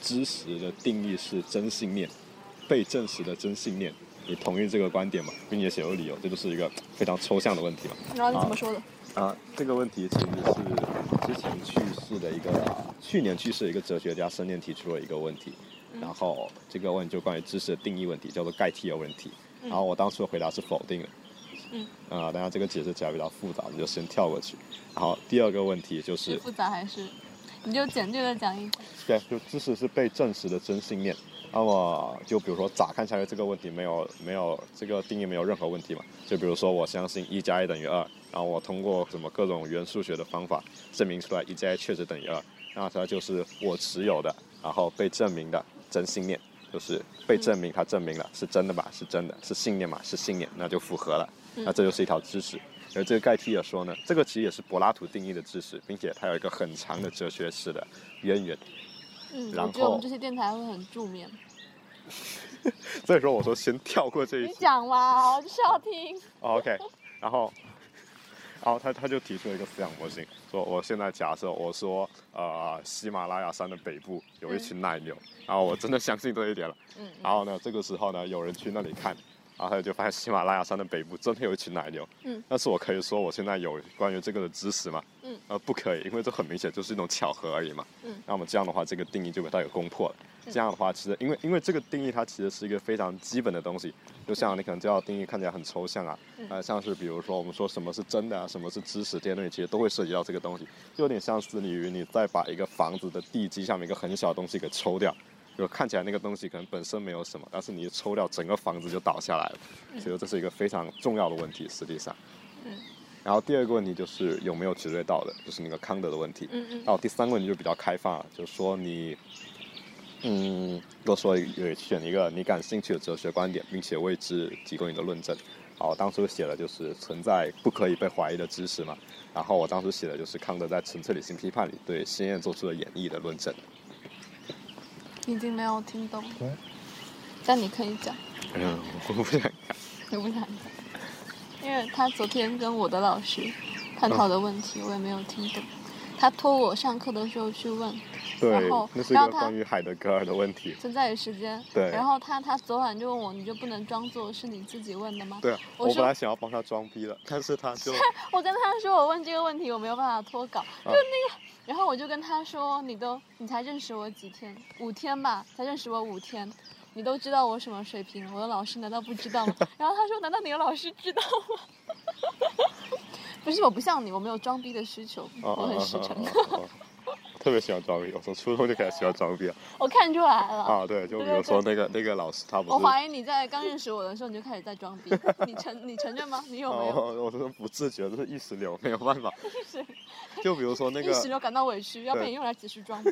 知识的定义是真信念，被证实的真信念，你同意这个观点吗？并且写出理由，这就是一个非常抽象的问题嘛。然后你怎么说的？啊，这个问题其实是之前去世的一个，去年去世的一个哲学家生念提出了一个问题，然后这个问就关于知识的定义问题，叫做盖蒂尔问题。然后我当初的回答是否定的。嗯。啊、当然这个解释起来比较复杂，你就先跳过去。然后第二个问题就是是，复杂还是？你就简略的讲一讲。对，就知识是被证实的真信念。那么就比如说，咋看下来这个问题没有没有这个定义没有任何问题嘛？就比如说，我相信一加一等于二，然后我通过什么各种元数学的方法证明出来一加一确实等于二，那它就是我持有的，然后被证明的真信念，就是被证明它证明了是真的吧？是真的，是信念嘛？是信念，那就符合了。那这就是一条知识。而这个盖蒂尔说呢，这个其实也是柏拉图定义的知识，并且它有一个很长的哲学史的渊源。嗯，然我觉得我们这些电台会很助眠。所以说我说先跳过这 一你。讲嘛，我就是要听。哦 OK，然后，然后他他就提出了一个思想模型，说我现在假设我说呃喜马拉雅山的北部有一群奶牛，然后我真的相信这一点了。嗯然后呢，这个时候呢，有人去那里看，然后他就发现喜马拉雅山的北部真的有一群奶牛。嗯。但是我可以说我现在有关于这个的知识吗？嗯。呃，不可以，因为这很明显就是一种巧合而已嘛。嗯。那么这样的话，这个定义就被他给攻破了。这样的话，其实因为因为这个定义它其实是一个非常基本的东西，就像你可能这道定义看起来很抽象啊，呃，像是比如说我们说什么是真的啊，什么是知识这些东西，其实都会涉及到这个东西，就有点像是你于你再把一个房子的地基下面一个很小的东西给抽掉，就看起来那个东西可能本身没有什么，但是你一抽掉，整个房子就倒下来了，所以这是一个非常重要的问题，实际上。嗯。然后第二个问题就是有没有绝对到的，就是那个康德的问题。嗯嗯然后第三个问题就比较开放了，就是说你，嗯，如果说有选一个你感兴趣的哲学观点，并且为之提供你的论证。好，我当初写的就是存在不可以被怀疑的知识嘛。然后我当时写的就是康德在《纯粹理性批判》里对经验做出的演绎的论证。已经没有听懂对，但你可以讲。嗯，我不想讲。我不想讲，因为他昨天跟我的老师探讨的问题，我也没有听懂。他托我上课的时候去问对然后，那是一然后他个关于海德格尔的问题。存在于时间。对然后他他昨晚就问我，你就不能装作是你自己问的吗？对啊，我本来想要帮他装逼的，但是他就 我跟他说，我问这个问题我没有办法脱稿，啊就那个，然后我就跟他说，你都你才认识我几天，五天吧，才认识我五天，你都知道我什么水平，我的老师难道不知道吗？然后他说，难道你的老师知道吗？不是，我不像你，我没有装逼的需求，哦我很实诚，特别喜欢装逼，我从初中就开始喜欢装逼了。我看出来了。啊，对，就比如说那个那个老师，他不是我怀疑你在刚认识我的时候你就开始在装逼，你承你承认吗？你有没有？哦，我是不自觉，这是意识流，没有办法。就比如说那个意，识流感到委屈，要被对你用来解释装逼。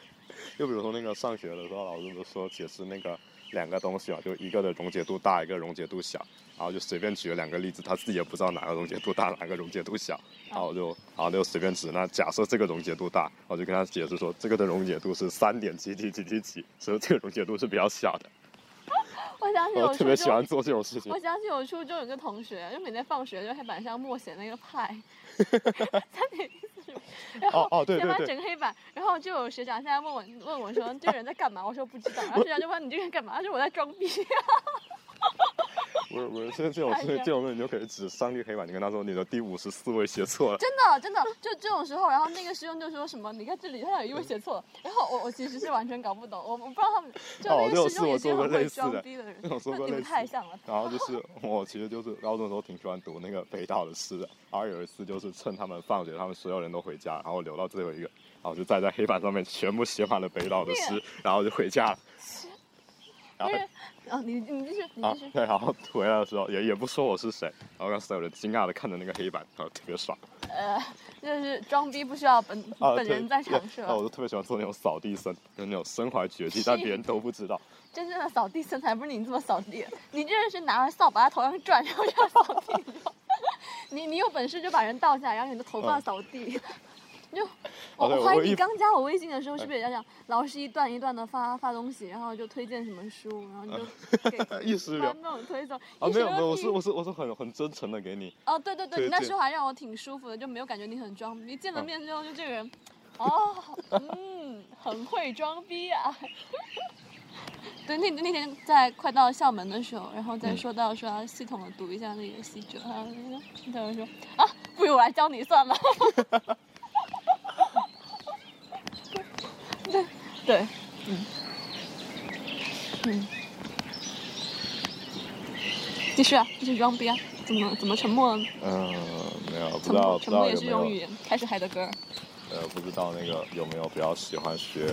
就比如说那个上学的时候，老师不是说解释那个两个东西啊，就一个的溶解度大，一个溶解度小，然后就随便举了两个例子，他自己也不知道哪个溶解度大，哪个溶解度小，然后我就然后就随便指，那假设这个溶解度大，我就跟他解释说这个的溶解度是三点几几几几几，所以这个溶解度是比较小的。我想起我我特别喜欢，做这种事情。我。想起我初中有个同学，就每天放学就黑板上默写那个派，然后哦哦对对对整个黑板，然后就有学长现在问我问我说这个人在干嘛？我说不知道，然后学长就问你这个人干嘛？他说我在装逼。不是不是，这这种事这种事你就可以指上帝黑板，你跟他说你的第五十四位写错了。真的真的，就这种时候，然后那个师兄就说什么，你看这里他有一位写错了，然后我我其实是完全搞不懂，我我不知道他们，就哦这个师兄也是事我做过很会类似的装逼的人，这种说 那你们过类似太像了。然后就是 我其实就是高中的时候挺喜欢读那个北岛的诗的，然后有一次就是趁他们放学，他们所有人都回家，然后留到最后一个，然后就站在黑板上面全部写满了北岛的诗，然后就回家了。然后哦，你你继续，你啊继续，。对，然后 回来的时候也也不说我是谁，然后让所有人惊讶的看着那个黑板，然后特别爽。呃，就是装逼不需要本啊，本人在场是吧啊，吧我？就特别喜欢做那种扫地僧，就是那种身怀绝技，但别人都不知道。真正的扫地僧才不是你这么扫地，你这是拿着扫把在头上转，然后就要扫地。你你你有本事就把人倒下来，然后你的头发嗯扫地。就我怀疑你刚加我微信的时候是不是也要这样？老师一段一段的发发东西，然后就推荐什么书，然后你就给意识流发那种推送。啊，没有没有，我是我是我是很很真诚的给你。哦，对对对，你那荐时候还让我挺舒服的，就没有感觉你很装逼。见了嗯面之后，就这个人，哦，嗯，很会装逼啊。对，那那天在快到校门的时候，然后再嗯说到说要系统的读一下那个习哲，他那个他就说啊，不如我来教你算了。对对，嗯嗯，继续啊，继续装逼啊，怎么怎么沉默了呢？嗯，没有，不知，道沉默也是一种语言。开始海德格尔，呃，不知道那个有没有比较喜欢学。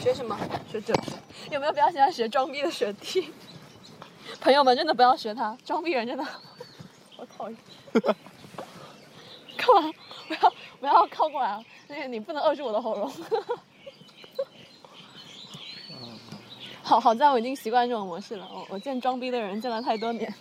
学什么？学哲学。有没有比较喜欢学装逼的学弟？朋友们，真的不要学他，装逼人真的，好讨厌。干嘛？不要不要靠过来啊！那个你不能扼住我的喉咙。好好在我已经习惯这种模式了。我我见装逼的人见了太多年。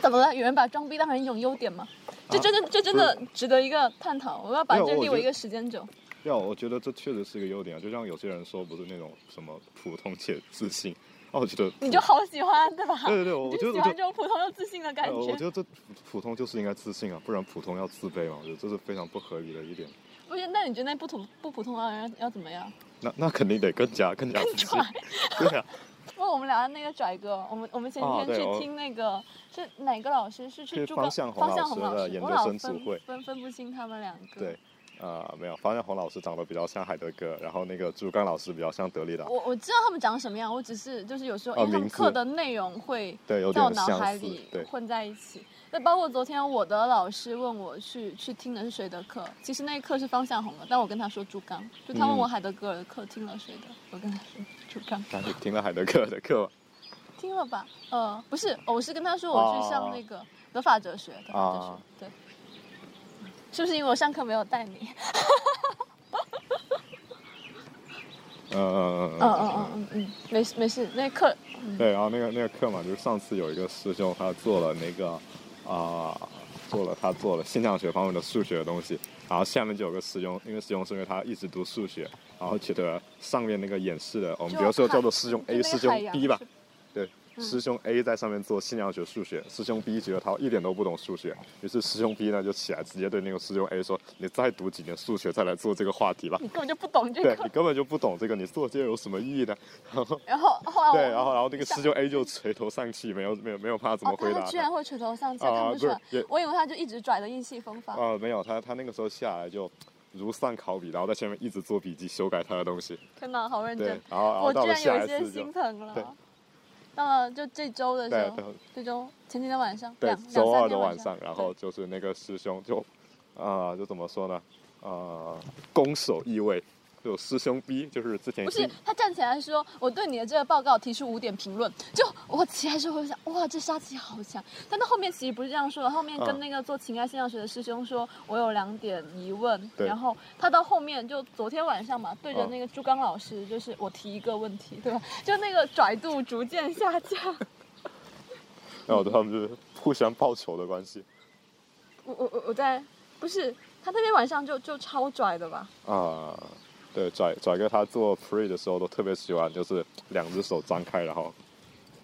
怎么了？有人把装逼当成一种优点吗？这真的这真的值得一个探讨。我要把这立为一个时间轴。要，我觉得这确实是一个优点啊。就像有些人说，不是那种什么普通且自信，哦，我觉得你就好喜欢，对吧？对对对，我就喜欢这种普通又自信的感觉，我觉。得这普通就是应该自信啊，不然普通要自卑嘛。我觉得这是非常不合理的一点。不是，那你觉得那不普不普通的人要要怎么样？那那肯定得更加更加自信拽。对啊，不我们聊的那个拽哥，我们我们前几天去听那个、是哪个老师？是去是朱刚方向红方向老师红老师，的研究生组会分分不清他们两个。对，呃，没有，方向红老师长得比较像海德格尔，然后那个朱刚老师比较像德里达。我我知道他们长什么样，我只是就是有时候哦因为他们课的内容会对有在我脑海里对混在一起。那包括昨天我的老师问我去去听的是谁的课，其实那一课是方向红的，但我跟他说朱刚，就他问嗯我海德格尔的课听了谁的，我跟他说朱刚。听了海德格尔的课吗？听了吧？呃，不是，我是跟他说我去上那个德法哲学，德法哲学，啊对。是不是因为我上课没有带你？嗯嗯嗯嗯嗯。嗯嗯，没事没事，那课对，然后那个那个课嘛，就是上次有一个师兄他做了那个啊、做了他做了现象学方面的数学的东西，然后下面就有个师兄，因为师兄是因为他一直读数学，然后觉得上面那个演示的，我们比如说叫做师兄 A，师兄 B 吧师兄 A 在上面做现象学数学，师兄 B 觉得他一点都不懂数学，于是师兄 B 呢就起来直接对那个师兄 A 说：“你再读几年数学再来做这个话题吧。你根本就不懂”这个。对你根本就不懂这个，你做这个有什么意义呢？然后然后后来我对，然后然后那个师兄 A 就垂头丧气，没有没有没有办法怎么哦，回答他居然会垂头丧气，啊看不出。我以为他就一直拽的意气风发。啊、没有，他他那个时候下来就如丧考妣，然后在前面一直做笔记修改他的东西。天哪，好认对真！，然后然后我居到了下然有一些一次就心疼了对。到了就这周的时候，这周前几天晚上，对周二的晚晚上，然后就是那个师兄就啊、就怎么说呢？呃，攻守易位，就师兄逼就是之前不是他站起来说：“我对你的这个报告提出五点评论。”就我起来之后，我就想，哇，这杀气好强。但他后面其实不是这样说的，后面跟嗯那个做情爱现象学的师兄说，我有两点疑问。对然后他到后面就昨天晚上嘛，对着嗯那个朱刚老师，就是我提一个问题，对吧？就那个拽度逐渐下降。然后他们就是互相报仇的关系。我我我我在不是，他那天晚上就就超拽的吧？啊，对，拽拽哥他做 pre 的时候都特别喜欢，就是两只手张开，然后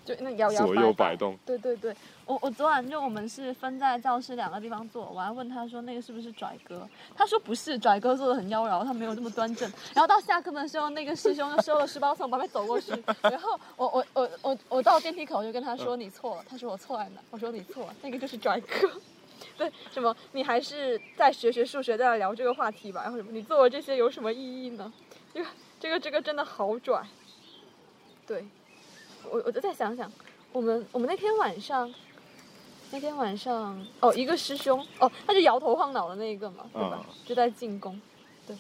就那摇摇左右摆摆动。对对对，我我昨晚就我们是分在教室两个地方坐，我还问他说那个是不是拽哥，他说不是，拽哥做的很妖娆，他没有那么端正。然后到下课的时候，那个师兄就收了书包从我旁边走过去，然后我我我我我到电梯口就跟他说你错了，他说我错在哪？我说你错了，那个就是拽哥。对，什么？你还是再学学数学，再来聊这个话题吧。然后什么？你做了这些有什么意义呢？这个这个这个真的好拽。对，我我就再想想，我们我们那天晚上，那天晚上哦，一个师兄哦，他就摇头晃脑的那一个嘛，对吧？嗯就在进攻，对，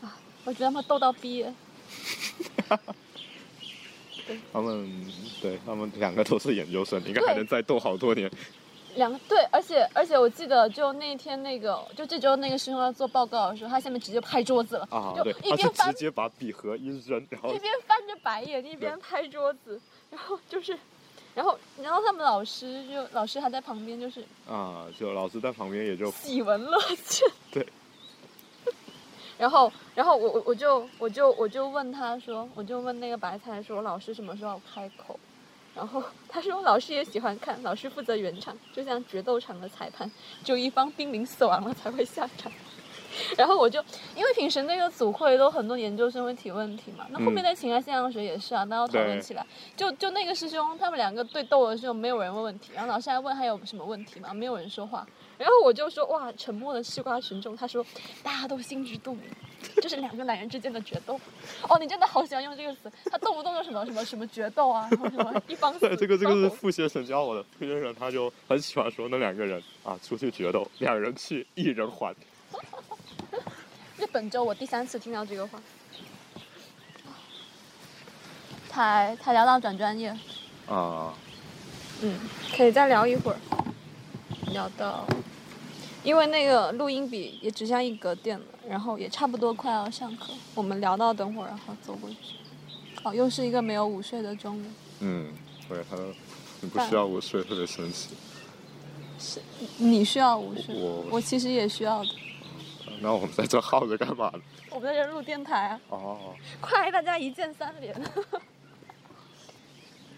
啊，我觉得他们逗到毕业，他们对他们两个都是研究生，应该还能再斗好多年。两个对，而且而且我记得就那天那个就这周那个师兄要做报告的时候，他下面直接拍桌子了，啊，就一边翻直接把笔盒一扔，然后一边翻着白眼一边拍桌子，然后就是，然后然后他们老师就老师还在旁边就是啊，就老师在旁边也就喜闻乐见。对。然后，然后我我我就我就我就问他说，我就问那个白菜说，老师什么时候开口？然后他说，老师也喜欢看，老师负责圆场，就像决斗场的裁判，只有一方濒临死亡了才会下场。然后我就因为平时那个组会都很多研究生会提问题嘛，那后面在情感现象学也是啊，大家要讨论起来。就就那个师兄他们两个对斗的时候，没有人问问题，然后老师还问还有什么问题嘛？没有人说话。然后我就说哇，沉默的西瓜群众，他说大家都心知肚明，这是两个男人之间的决斗。哦，你真的好喜欢用这个词，他动不动就什么什么什么决斗啊，然后什么一方死对，这个这个是傅先生教我的。傅先生他就很喜欢说那两个人啊出去决斗，两人去，一人还。这本周我第三次听到这个话。才才聊到转专业，啊，嗯，可以再聊一会儿，聊到，因为那个录音笔也只剩一格电了，然后也差不多快要上课，我们聊到等会儿，然后走过去。哦，又是一个没有午睡的中午，嗯，对他，你不需要午睡，特别神奇。是你需要午睡，我我其实也需要的。那我们在这耗着干嘛呢？我们在这录电台啊，哦，快大家一键三连。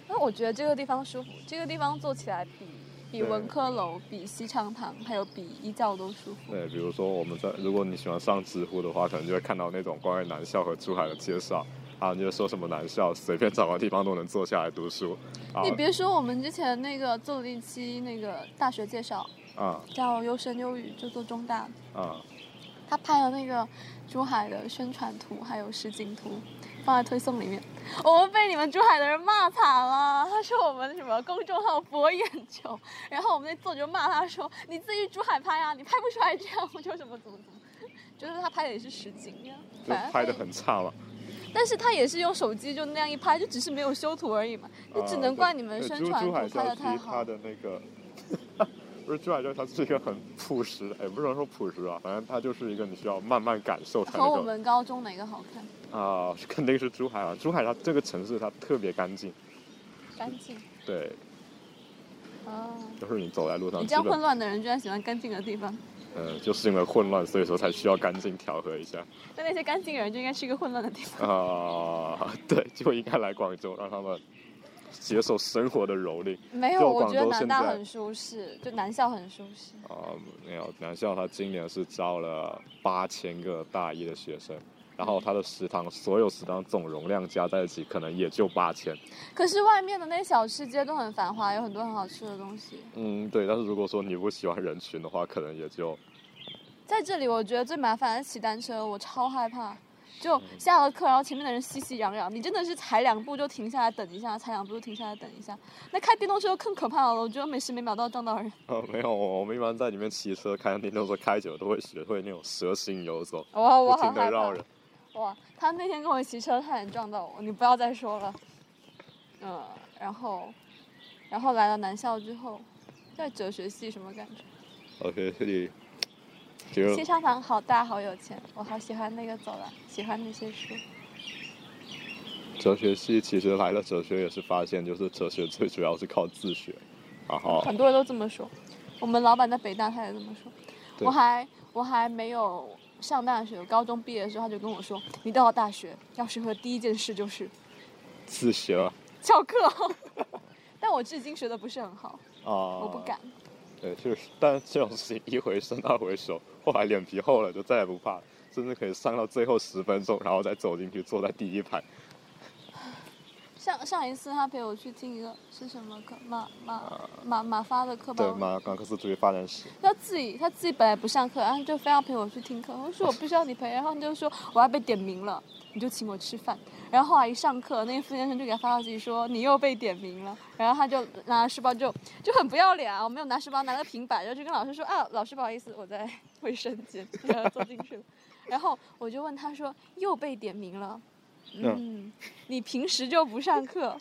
那我觉得这个地方舒服，这个地方坐起来比比文科楼、比西昌堂还有比一教都舒服。对，比如说我们在，如果你喜欢上知乎的话，可能就会看到那种关于南校和珠海的介绍。啊，你就说什么南校，随便找个地方都能坐下来读书。啊你别说，我们之前那个做了一期那个大学介绍，啊叫优生优语，就做中大的，啊，他拍了那个珠海的宣传图，还有实景图，放在推送里面。我们被你们珠海的人骂惨了，他说我们什么公众号博眼球，然后我们那作者就骂他说你自己去珠海拍啊，你拍不出来这样，我就什么怎么怎么，就是他拍的也是实景呀，就反正拍的很差嘛。但是他也是用手机就那样一拍，就只是没有修图而已嘛，就只能怪你们宣传图拍的太好。的那个，不是珠海校，它是一个很朴实，也不能说朴实啊，反正它就是一个你需要慢慢感受才和我们高中哪个好看？啊，肯定是珠海啊。珠海它这个城市它特别干净，干净对，哦。就是你走在路上，你这样混乱的人居然喜欢干净的地方，嗯，就是因为混乱，所以说才需要干净调和一下那那些干净的人就应该去一个混乱的地方。啊。对，就应该来广州，让他们接受生活的蹂躏。没有，我觉得南大很舒适，就南校很舒适。啊、没有，南校它今年是招了八千个大一的学生，然后它的食堂所有食堂总容量加在一起，可能也就八千。可是外面的那小吃街都很繁华，有很多很好吃的东西。嗯，对。但是如果说你不喜欢人群的话，可能也就在这里，我觉得最麻烦的是骑单车，我超害怕。就下了课，然后前面的人熙熙攘攘，你真的是踩两步就停下来等一下，踩两步就停下来等一下。那开电动车更可怕了，我觉得每时每秒都要撞到人。呃没有。我们一般在里面骑车、开电动车开久了，都会学会那种蛇形游走，哇，我不停的好害怕。哇，他那天跟我骑车，差点撞到我，你不要再说了。嗯，然后，然后来了南校之后，在哲学系什么感觉？OK，这里西昌堂好大，好有钱，我好喜欢那个走廊，喜欢那些书。哲学系其实来了哲学也是发现，就是哲学最主要是靠自学，然后很多人都这么说，我们老板在北大他也这么说。我还我还没有上大学，高中毕业的时候他就跟我说，你到了大学要学会第一件事就是自学翘课。但我至今学的不是很好，啊，我不敢。对，就是，但这种事情一回生二回熟，后来脸皮厚了就再也不怕，甚至可以上到最后十分钟，然后再走进去坐在第一排。上上一次他陪我去听一个是什么课？马马马马发的课吧对，？马马克思主义发展史。他自己他自己本来不上课，然后就非要陪我去听课。我说我不需要你陪，然后他就说我要被点名了，你就请我吃饭。然后后来一上课，那个副先生就给他发消息说你又被点名了，然后他就拿着书包就就很不要脸啊，我没有拿书包，拿了个平板，然后就跟老师说啊，老师不好意思，我在卫生间，然后坐进去了。然后我就问他说又被点名了，嗯，你平时就不上课。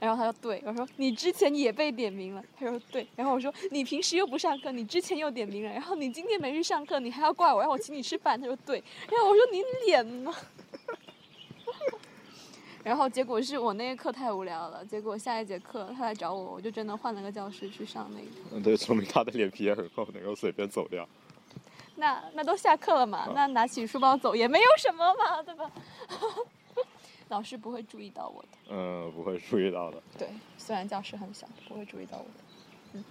然后他说对，我说你之前也被点名了，他说对，然后我说你平时又不上课，你之前又点名了，然后你今天没去上课，你还要怪我，让我请你吃饭，他说对，然后我说你脸呢？然后结果是我那个课太无聊了，结果下一节课他来找我，我就真的换了个教室去上那个。嗯，对，说明他的脸皮也很厚，能够随便走掉。那那都下课了嘛，那拿起书包走也没有什么嘛，对吧？老师不会注意到我的。嗯，不会注意到的。对，虽然教室很小，不会注意到我的。嗯。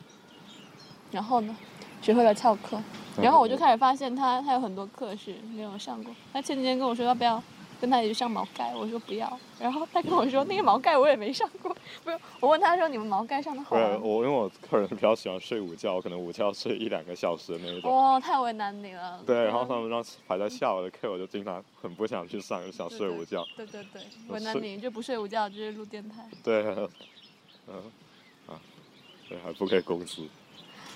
然后呢，学会了翘课，然后我就开始发现他他有很多课是没有上过。他前几天跟我说要不要跟他一起上毛概，我说不要。然后他跟我说那个毛概我也没上过，不是我问他说你们毛概上的好吗？我，因为我个人比较喜欢睡午觉，可能午觉睡一两个小时的那一种。哦，太为难你了。对，然后他们让排在下午的课，我就经常很不想去上，就想睡午觉。对对对，为难你就不睡午觉，就是录电台。对，嗯，啊，对，还不给工资。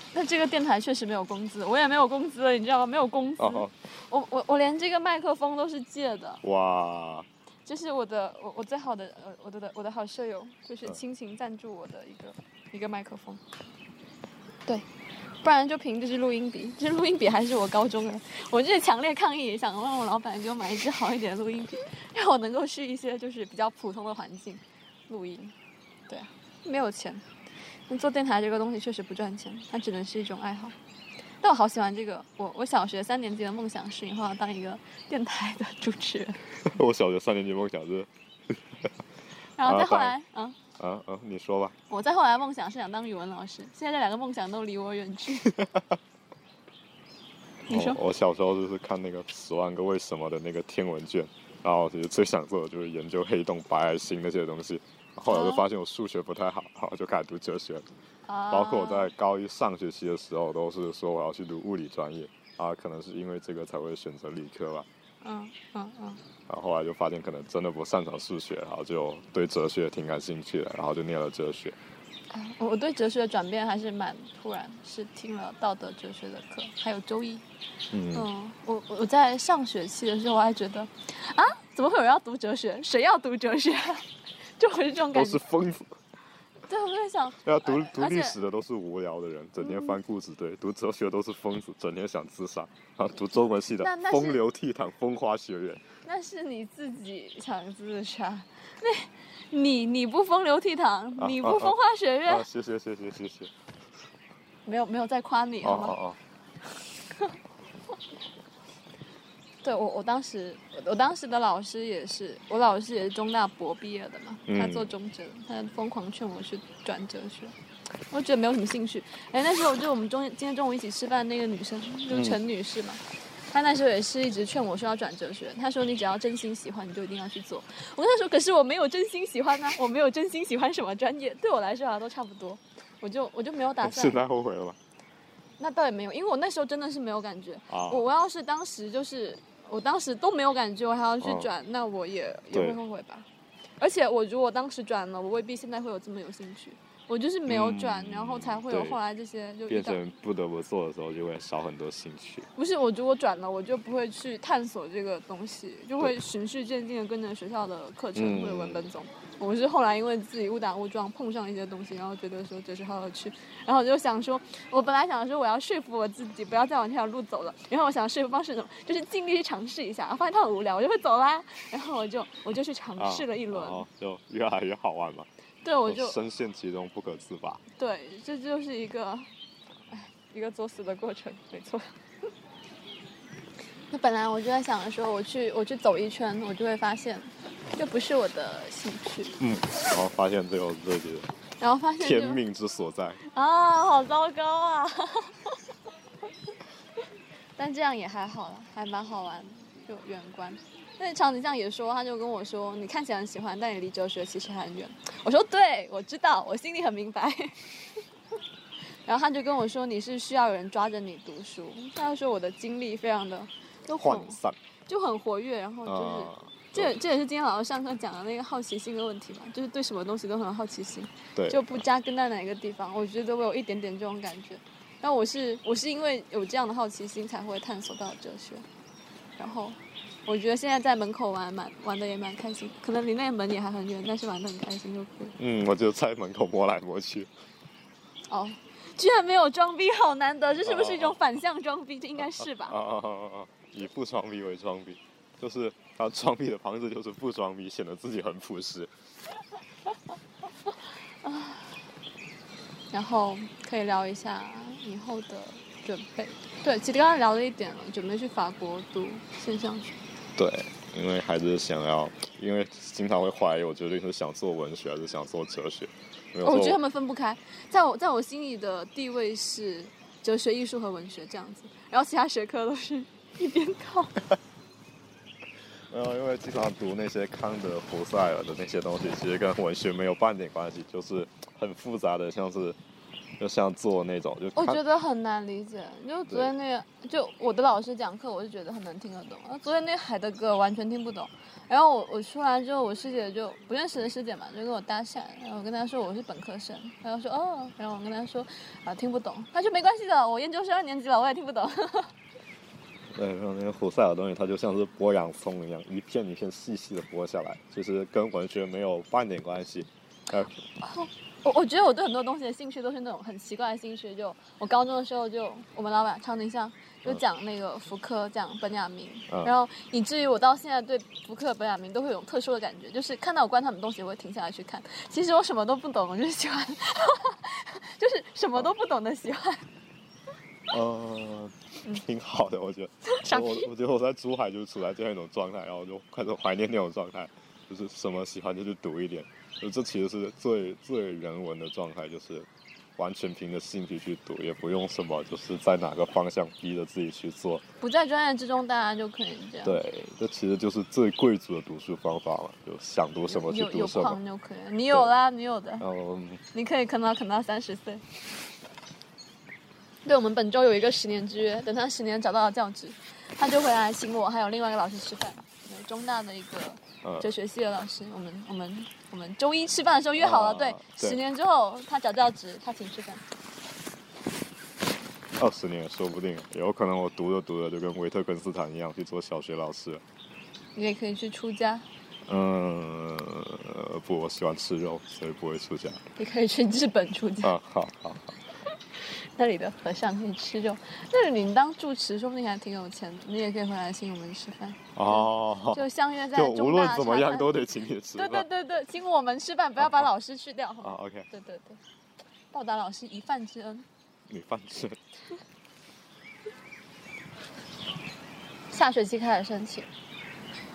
那这个电台确实没有工资，我也没有工资，你知道吗？没有工资，哦，我我我连这个麦克风都是借的。哇，这是我的我我最好的呃我的我的好舍友，就是嗯亲情赞助我的一个一个麦克风。对，不然就凭这支录音笔，这支录音笔还是我高中的，我就是强烈抗议，想让我老板给我买一支好一点的录音笔，让我能够去一些就是比较普通的环境录音。对啊，没有钱，那做电台这个东西确实不赚钱，它只能是一种爱好。但我好喜欢这个，我我小学三年级的梦想是以后要当一个电台的主持人。我小学三年级梦想是，然后再啊后来，嗯，啊啊，你说吧。我再后来梦想是想当语文老师，现在这两个梦想都离我远去。你说我我小时候就是看那个《十万个为什么》的那个天文卷，然后其实最想做的就是研究黑洞、白矮星那些东西。后来我就发现我数学不太好，然后就开始读哲学。啊，包括我在高一上学期的时候，都是说我要去读物理专业啊，可能是因为这个才会选择理科吧。嗯嗯嗯，然后后来就发现可能真的不擅长数学，然后就对哲学挺感兴趣的，然后就念了哲学。我对哲学的转变还是蛮突然，是听了道德哲学的课，还有周一。嗯，嗯，我我在上学期的时候，我还觉得，啊，怎么会有人要读哲学？谁要读哲学？就我是这种感觉。都是疯子。对，我就在想，要读读历史的都是无聊的人，整天翻故事堆；读哲学都是疯子，整天想自杀。啊，读中文系的风流倜傥、风花雪月。那是你自己想自杀，那你你不风流倜傥，你不风花雪月，啊，谢谢谢谢谢谢。没有没有在夸你，哦好吗？哦 对我我当时我我当时的老师也是，我老师也是中大博毕业的嘛，嗯他做中哲，他疯狂劝我去转哲学，我觉得没有什么兴趣。哎，那时候就我们中今天中午一起吃饭那个女生，就是陈女士嘛。她那时候也是一直劝我说要转哲学，她说你只要真心喜欢，你就一定要去做。我跟她说，可是我没有真心喜欢啊、我没有真心喜欢什么专业，对我来说好像都差不多，我就我就没有打哦，算现。在后悔了吗？那倒也没有，因为我那时候真的是没有感觉。啊我我要是当时就是我当时都没有感觉，我还要去转，那我也也会后悔吧。而且我如果当时转了，我未必现在会有这么有兴趣。我就是没有转，嗯然后才会有后来这些就遇变。成不得不做的时候，就会少很多兴趣。不是我如果转了，我就不会去探索这个东西，就会循序渐进的跟着学校的课程嗯或者文本走。我是后来因为自己误打误撞碰上一些东西，然后觉得说这是好有趣，然后我就想说，我本来想说我要说服我自己不要再往这条路走了，然后我想说服方式是什么，就是尽力去尝试一下，然后发现它很无聊，我就会走啦，然后我就我就去尝啊，试了一轮，就越来越好玩嘛，对我就深陷其中不可自拔。对，这就是一个，哎，一个作死的过程，没错。那本来我就在想的时候，我去我去走一圈，我就会发现这不是我的兴趣，嗯，然后发现最后这里的然后发现天命之所在。啊，好糟糕啊！但这样也还好了，还蛮好玩的，就远观。那长颈象也说，他就跟我说，你看起来很喜欢，但你离哲学其实很远。我说对，我知道，我心里很明白。然后他就跟我说，你是需要有人抓着你读书。他就说我的精力非常的就很涣散就很活跃，然后就是。啊，这这也是今天老师上课讲的那个好奇心的问题嘛，就是对什么东西都很好奇心，对，就不扎根在哪一个地方。我觉得我有一点点这种感觉，但我是我是因为有这样的好奇心才会探索到哲学，然后我觉得现在在门口玩蛮玩的也蛮开心，可能离那个门也还很远，但是玩的很开心就可以。嗯，我就在门口摸来摸去。哦，居然没有装逼，好难得，这是不是一种反向装逼？这应该是啊吧？啊啊啊啊！以不装逼为装逼，就是他装逼的方式就是不装逼，显得自己很朴实。啊然后可以聊一下以后的准备。对，其实刚刚聊了一点了，准备去法国读现象学。对，因为还是想要，因为经常会怀疑我究竟是想做文学还是想做哲学。我觉得他们分不开，在我在我心里的地位是哲学、艺术和文学这样子，然后其他学科都是一边靠。没有，因为经常读那些康德、胡塞尔的那些东西，其实跟文学没有半点关系，就是很复杂的，像是就像做那种，就我觉得很难理解，就昨天那个，就我的老师讲课，我就觉得很能听得懂。昨天那海的歌完全听不懂。然后我我出来之后，我师姐就不认识的师姐嘛，就跟我搭讪，然后我跟她说我是本科生，然后说哦，然后我跟她说啊听不懂，她说没关系的，我研究生二年级了，我也听不懂。对，然后那个胡塞尔的东西，它就像是剥洋葱一样，一片一片细细的剥下来，其实跟文学没有半点关系。呃，我我觉得我对很多东西的兴趣都是那种很奇怪的兴趣。就我高中的时候就，我们老板长颈象就讲那个福柯，讲本雅明，嗯然后以至于我到现在对福柯、本雅明都会有种特殊的感觉，就是看到有关他们东西，我会停下来去看。其实我什么都不懂，我就是喜欢，就是什么都不懂的喜欢。呃，挺好的，我觉得。我我觉得我在珠海就是处在这样一种状态，然后就开始怀念那种状态，就是什么喜欢就去读一点，就这其实是最最人文的状态，就是完全凭着兴趣去读，也不用什么就是在哪个方向逼着自己去做。不在专业之中，大家就可以这样。对，这其实就是最贵族的读书方法了，就想读什么去有有读什么矿。就可以。你有啦，你有的，你可以啃到啃到三十岁。对，我们本周有一个十年之约，等他十年找到了教职，他就回来请我还有另外一个老师吃饭。对，中大的一个呃哲学系的老师，我们我们我们周一吃饭的时候约好了，对十年之后他找教职，他请吃饭。二十年说不定，有可能我读着读着就跟维特根斯坦一样去做小学老师。你也可以去出家，嗯，不，我喜欢吃肉，所以不会出家。你可以去日本出家，啊，好好好，那里的和尚可以吃肉。那里你当住持，说不定还挺有钱的，你也可以回来请我们吃饭，哦，就相约在就无论怎么样都得请你吃饭。对对对，请我们吃饭，不要把老师去掉。啊，OK，对对对，报答老师一饭之恩。一饭之恩。下学期开始申请，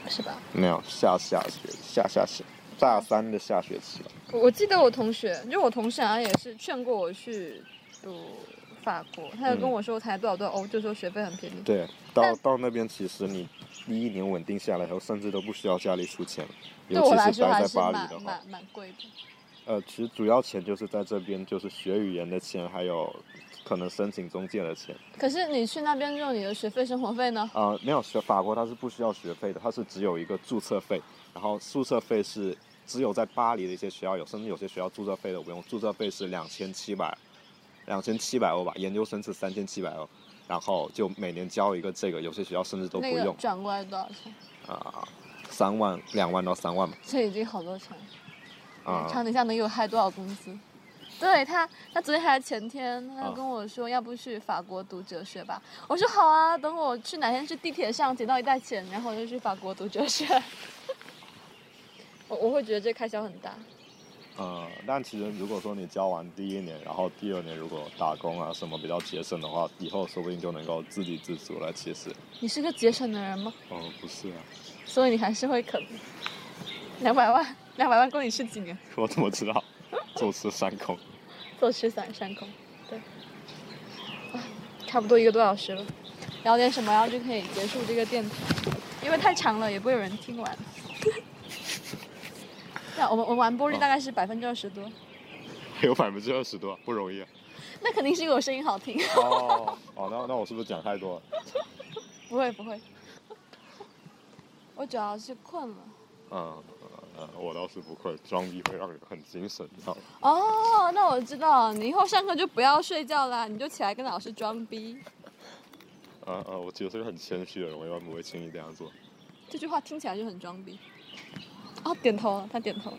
是吧？没有，下下学下下学大三的下学期了。我我记得我同学，就我同事好像也是劝过我去读法国，他就跟我说才多少多少欧，就说学费很便宜。对，到到那边其实你第一年稳定下来以后，甚至都不需要家里出钱，对尤其是我来说还待在是蛮巴黎的话。蛮蛮贵的。呃，其实主要钱就是在这边，就是学语言的钱，还有可能申请中介的钱。可是你去那边之后，你的学费、生活费呢？啊、没有学法国，它是不需要学费的，它是只有一个注册费，然后注册费是只有在巴黎的一些学校有，甚至有些学校注册费都不用，注册费是两千七百，两千七百欧吧，研究生是三千七百欧，然后就每年交一个这个，有些学校甚至都不那个用转过来多少钱？啊，三、万两万到三万吧，这已经好多钱了。啊、长颈象能有害多少工资？对他，他昨天还是前天，他啊跟我说要不去法国读哲学吧。我说好啊，等我去哪天去地铁上捡到一袋钱，然后我就去法国读哲学。我我会觉得这开销很大。呃，但其实如果说你交完第一年，然后第二年如果打工啊什么比较节省的话，以后说不定就能够自给自足了。其实，你是个节省的人吗？哦，不是啊，所以你还是会啃。两百万，两百万够你吃几年？我怎么知道？坐吃山空。坐吃山山空，对。啊，差不多一个多小时了，聊点什么，然后就可以结束这个电台，因为太长了，也不会有人听完。那我们我们完播率大概是百分之二十多，还 有百分之二十多，不容易啊。那肯定是因为我声音好听。哦哦，那那我是不是讲太多了？不 会不会，我主要是困了。嗯呃，我倒是不困，装逼会让人很精神，你知道吗？哦，那我知道，你以后上课就不要睡觉啦，你就起来跟老师装逼。呃呃，我其实是个很谦虚的人，我一般不会轻易这样做。这句话听起来就很装逼。哦，点头了，他点头了，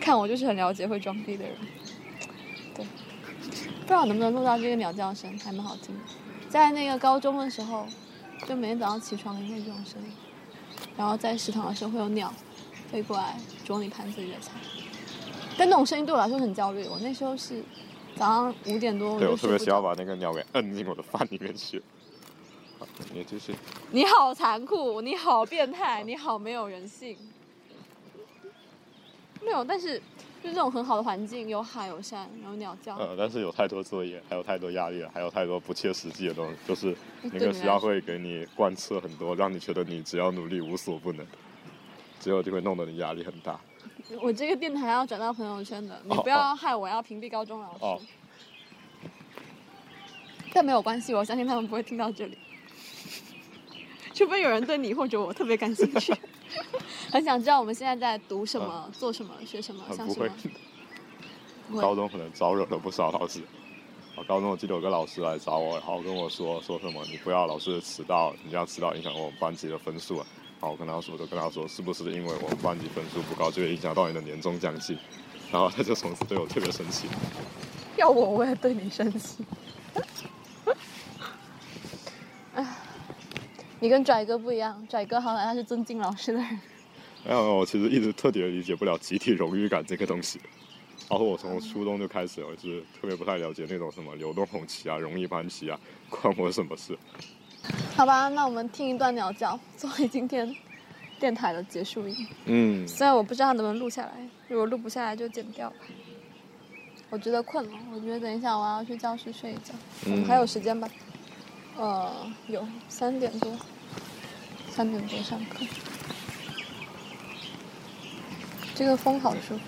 看我就是很了解会装逼的人。对，不知道能不能录到这个鸟叫声，还蛮好听的。在那个高中的时候，就每天早上起床也会这种声音，然后在食堂的时候会有鸟飞过来啄你盘子里的菜，但那种声音对我来说很焦虑。我那时候是早上五点多，对我特别就睡不着。想要把那个鸟给摁进我的饭里面去。好你继续。你好残酷，你好变态，你好没有人性。没有，但是就这种很好的环境，有海有山，然后鸟叫，呃，但是有太多作业，还有太多压力了，还有太多不切实际的东西，就是那个学校会给你贯彻很多，让你觉得你只要努力无所不能，结果就会弄得你压力很大。我这个电台要转到朋友圈的，你哦不要害我要屏蔽高中老师。哦但没有关系，我相信他们不会听到这里，除非有人对你或者我特别感兴趣，很想知道我们现在在读什么、做什么、学什么，很不会像什么。不会高中可能招惹了不少老师。我高中我记得有个老师来找我，然后跟我说说什么你不要老是迟到，你这样迟到影响我们班级的分数啊。然后我跟他说，我就跟他说是不是因为我们班级分数不高，就会影响到你的年终奖金？然后他就从此对我特别生气。要我我也对你生气。唉，你跟拽哥不一样，拽哥好歹他是尊敬老师的人。没有，我其实一直特别理解不了集体荣誉感这个东西。然后我从初中就开始，我就是特别不太了解那种什么流动红旗啊、荣誉班旗啊，关我什么事？好吧，那我们听一段鸟叫，作为今天电台的结束音。嗯，虽然我不知道它能不能录下来，如果录不下来就剪掉吧。我觉得困了，我觉得等一下我要去教室睡一觉。我们还有时间吧？呃，有三点多，三点多上课。这个风好舒服，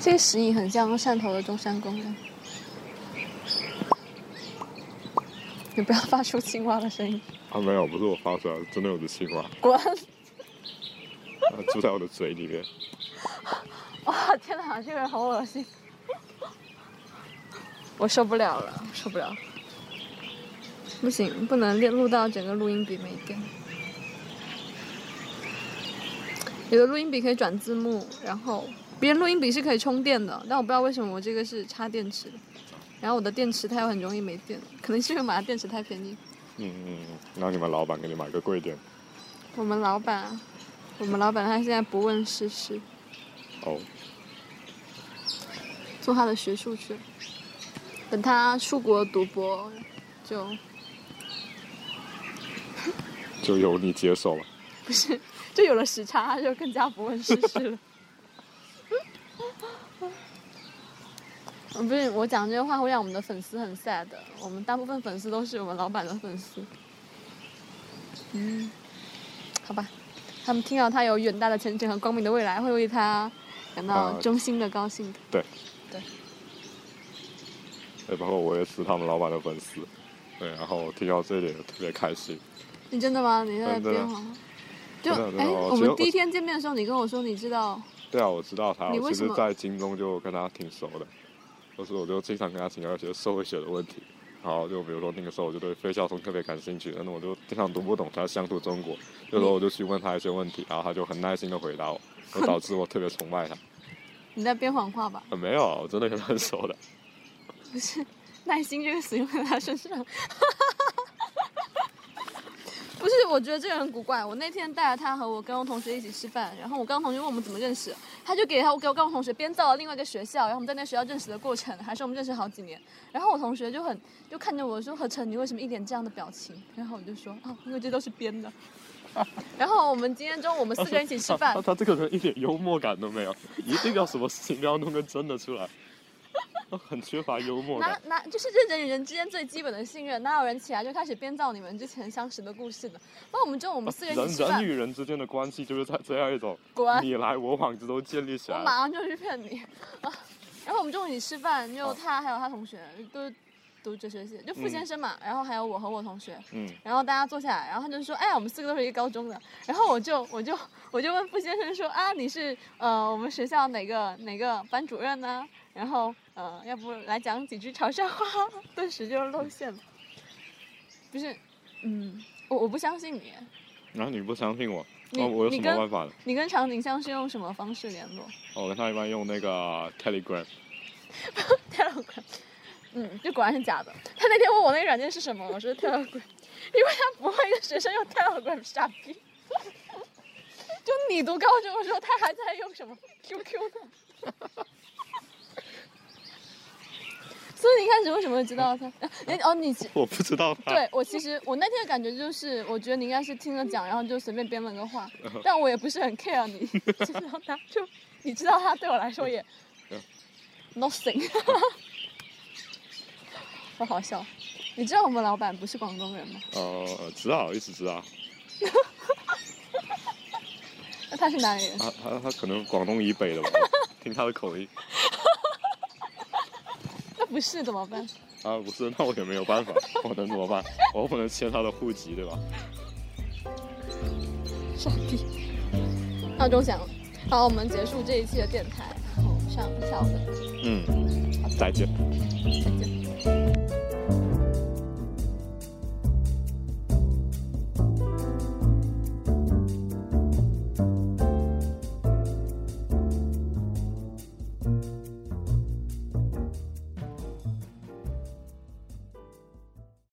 这个石影很像汕头的中山公园。你不要发出青蛙的声音，啊没有，不是我发出来的，真的有只青蛙，滚！它住在我的嘴里面。哇，天哪，这个人好恶心，我受不了了，受不了。不行，不能录到整个录音笔没电。有的录音笔可以转字幕，然后别人录音笔是可以充电的，但我不知道为什么我这个是插电池的。然后我的电池它又很容易没电，可能是因为买的电池太便宜。嗯嗯嗯，让你们老板给你买个贵点。我们老板，我们老板他现在不问世事，哦，做他的学术去了。等他出国读博，就就由你接手了。不是就有了时差，他就更加不问世事了。嗯，不是我讲这些话会让我们的粉丝很 sad 的。我们大部分粉丝都是我们老板的粉丝。嗯，好吧，他们听到他有远大的前程和光明的未来，会为他感到呃衷心的高兴的。对，对，对，包括我也是他们老板的粉丝。对，然后听到这点特别开心。你真的吗？你在编吗？就哎，我们第一天见面的时候，你跟我说你知道，对啊，我知道他，我其实，你为什么在京东就跟他挺熟的，就是我就经常跟他请教一些社会学的问题。然后就比如说那个时候我就对费孝通特别感兴趣，但是我就经常读不懂他《乡土中国》，有时候我就去问他一些问题，然后他就很耐心的回答我，就导致我特别崇拜他。你在编谎话吧？呃，没有，我真的跟他很熟的。不是，耐心这个词用在他身上。不是，我觉得这个人很古怪。我那天带着他和我高中同学一起吃饭，然后我高中同学问我们怎么认识，他就给他我给我高中同学编造了另外一个学校，然后我们在那学校认识的过程，还是我们认识好几年。然后我同学就很就看着我说：“何晨，你为什么一脸这样的表情？”然后我就说：“哦，因为这都是编的。”然后我们今天中午我们四个人一起吃饭 他，他这个人一点幽默感都没有，一定要什么事情都要弄个真的出来，很缺乏幽默拿感。拿就是这人与人之间最基本的信任，哪有人起来就开始编造你们之前相识的故事呢？那我们中午我们四个人人与人之间的关系就是在这样一种你来我往之中建立起来我来。马上就去骗你啊！然后我们中午一起吃饭，就哦他还有他同学都是读哲学系，就傅先生嘛，然后还有我和我同学，嗯，然后大家坐下来，然后他就说：“哎呀，我们四个都是一个高中的。”然后我就我就我就问傅先生说：“啊，你是呃我们学校哪个哪个班主任呢？”然后呃，要不来讲几句潮汕话？顿时就露馅了。不是，嗯，我我不相信你，然后你不相信我，你那我有什么办法呢？你跟常景香是用什么方式联络我跟他一般用那个 Telegram，？Telegram。嗯，就果然是假的。他那天问我那个软件是什么，我说 Telegram，因为他不会跟学生用 Telegram 傻逼。就你读高中的时候，他还在用什么 QQ 呢？所以你一开始为什么会知道他？哎哦，你 我不知道他。对我其实我那天的感觉就是，我觉得你应该是听了讲，然后就随便编了个话，但我也不是很 care 你 知道他，就你知道他对我来说也嗯 nothing，好好笑。你知道我们老板不是广东人吗？呃，知道，一直知道。那他是哪里人？他他他可能广东以北的吧，听他的口音。那不是怎么办？啊，不是，那我也没有办法，我能怎么办？我不能签他的户籍，对吧？傻逼。闹钟响了，好，我们结束这一期的电台，然后上下粉，嗯，再见。再见。Thank you.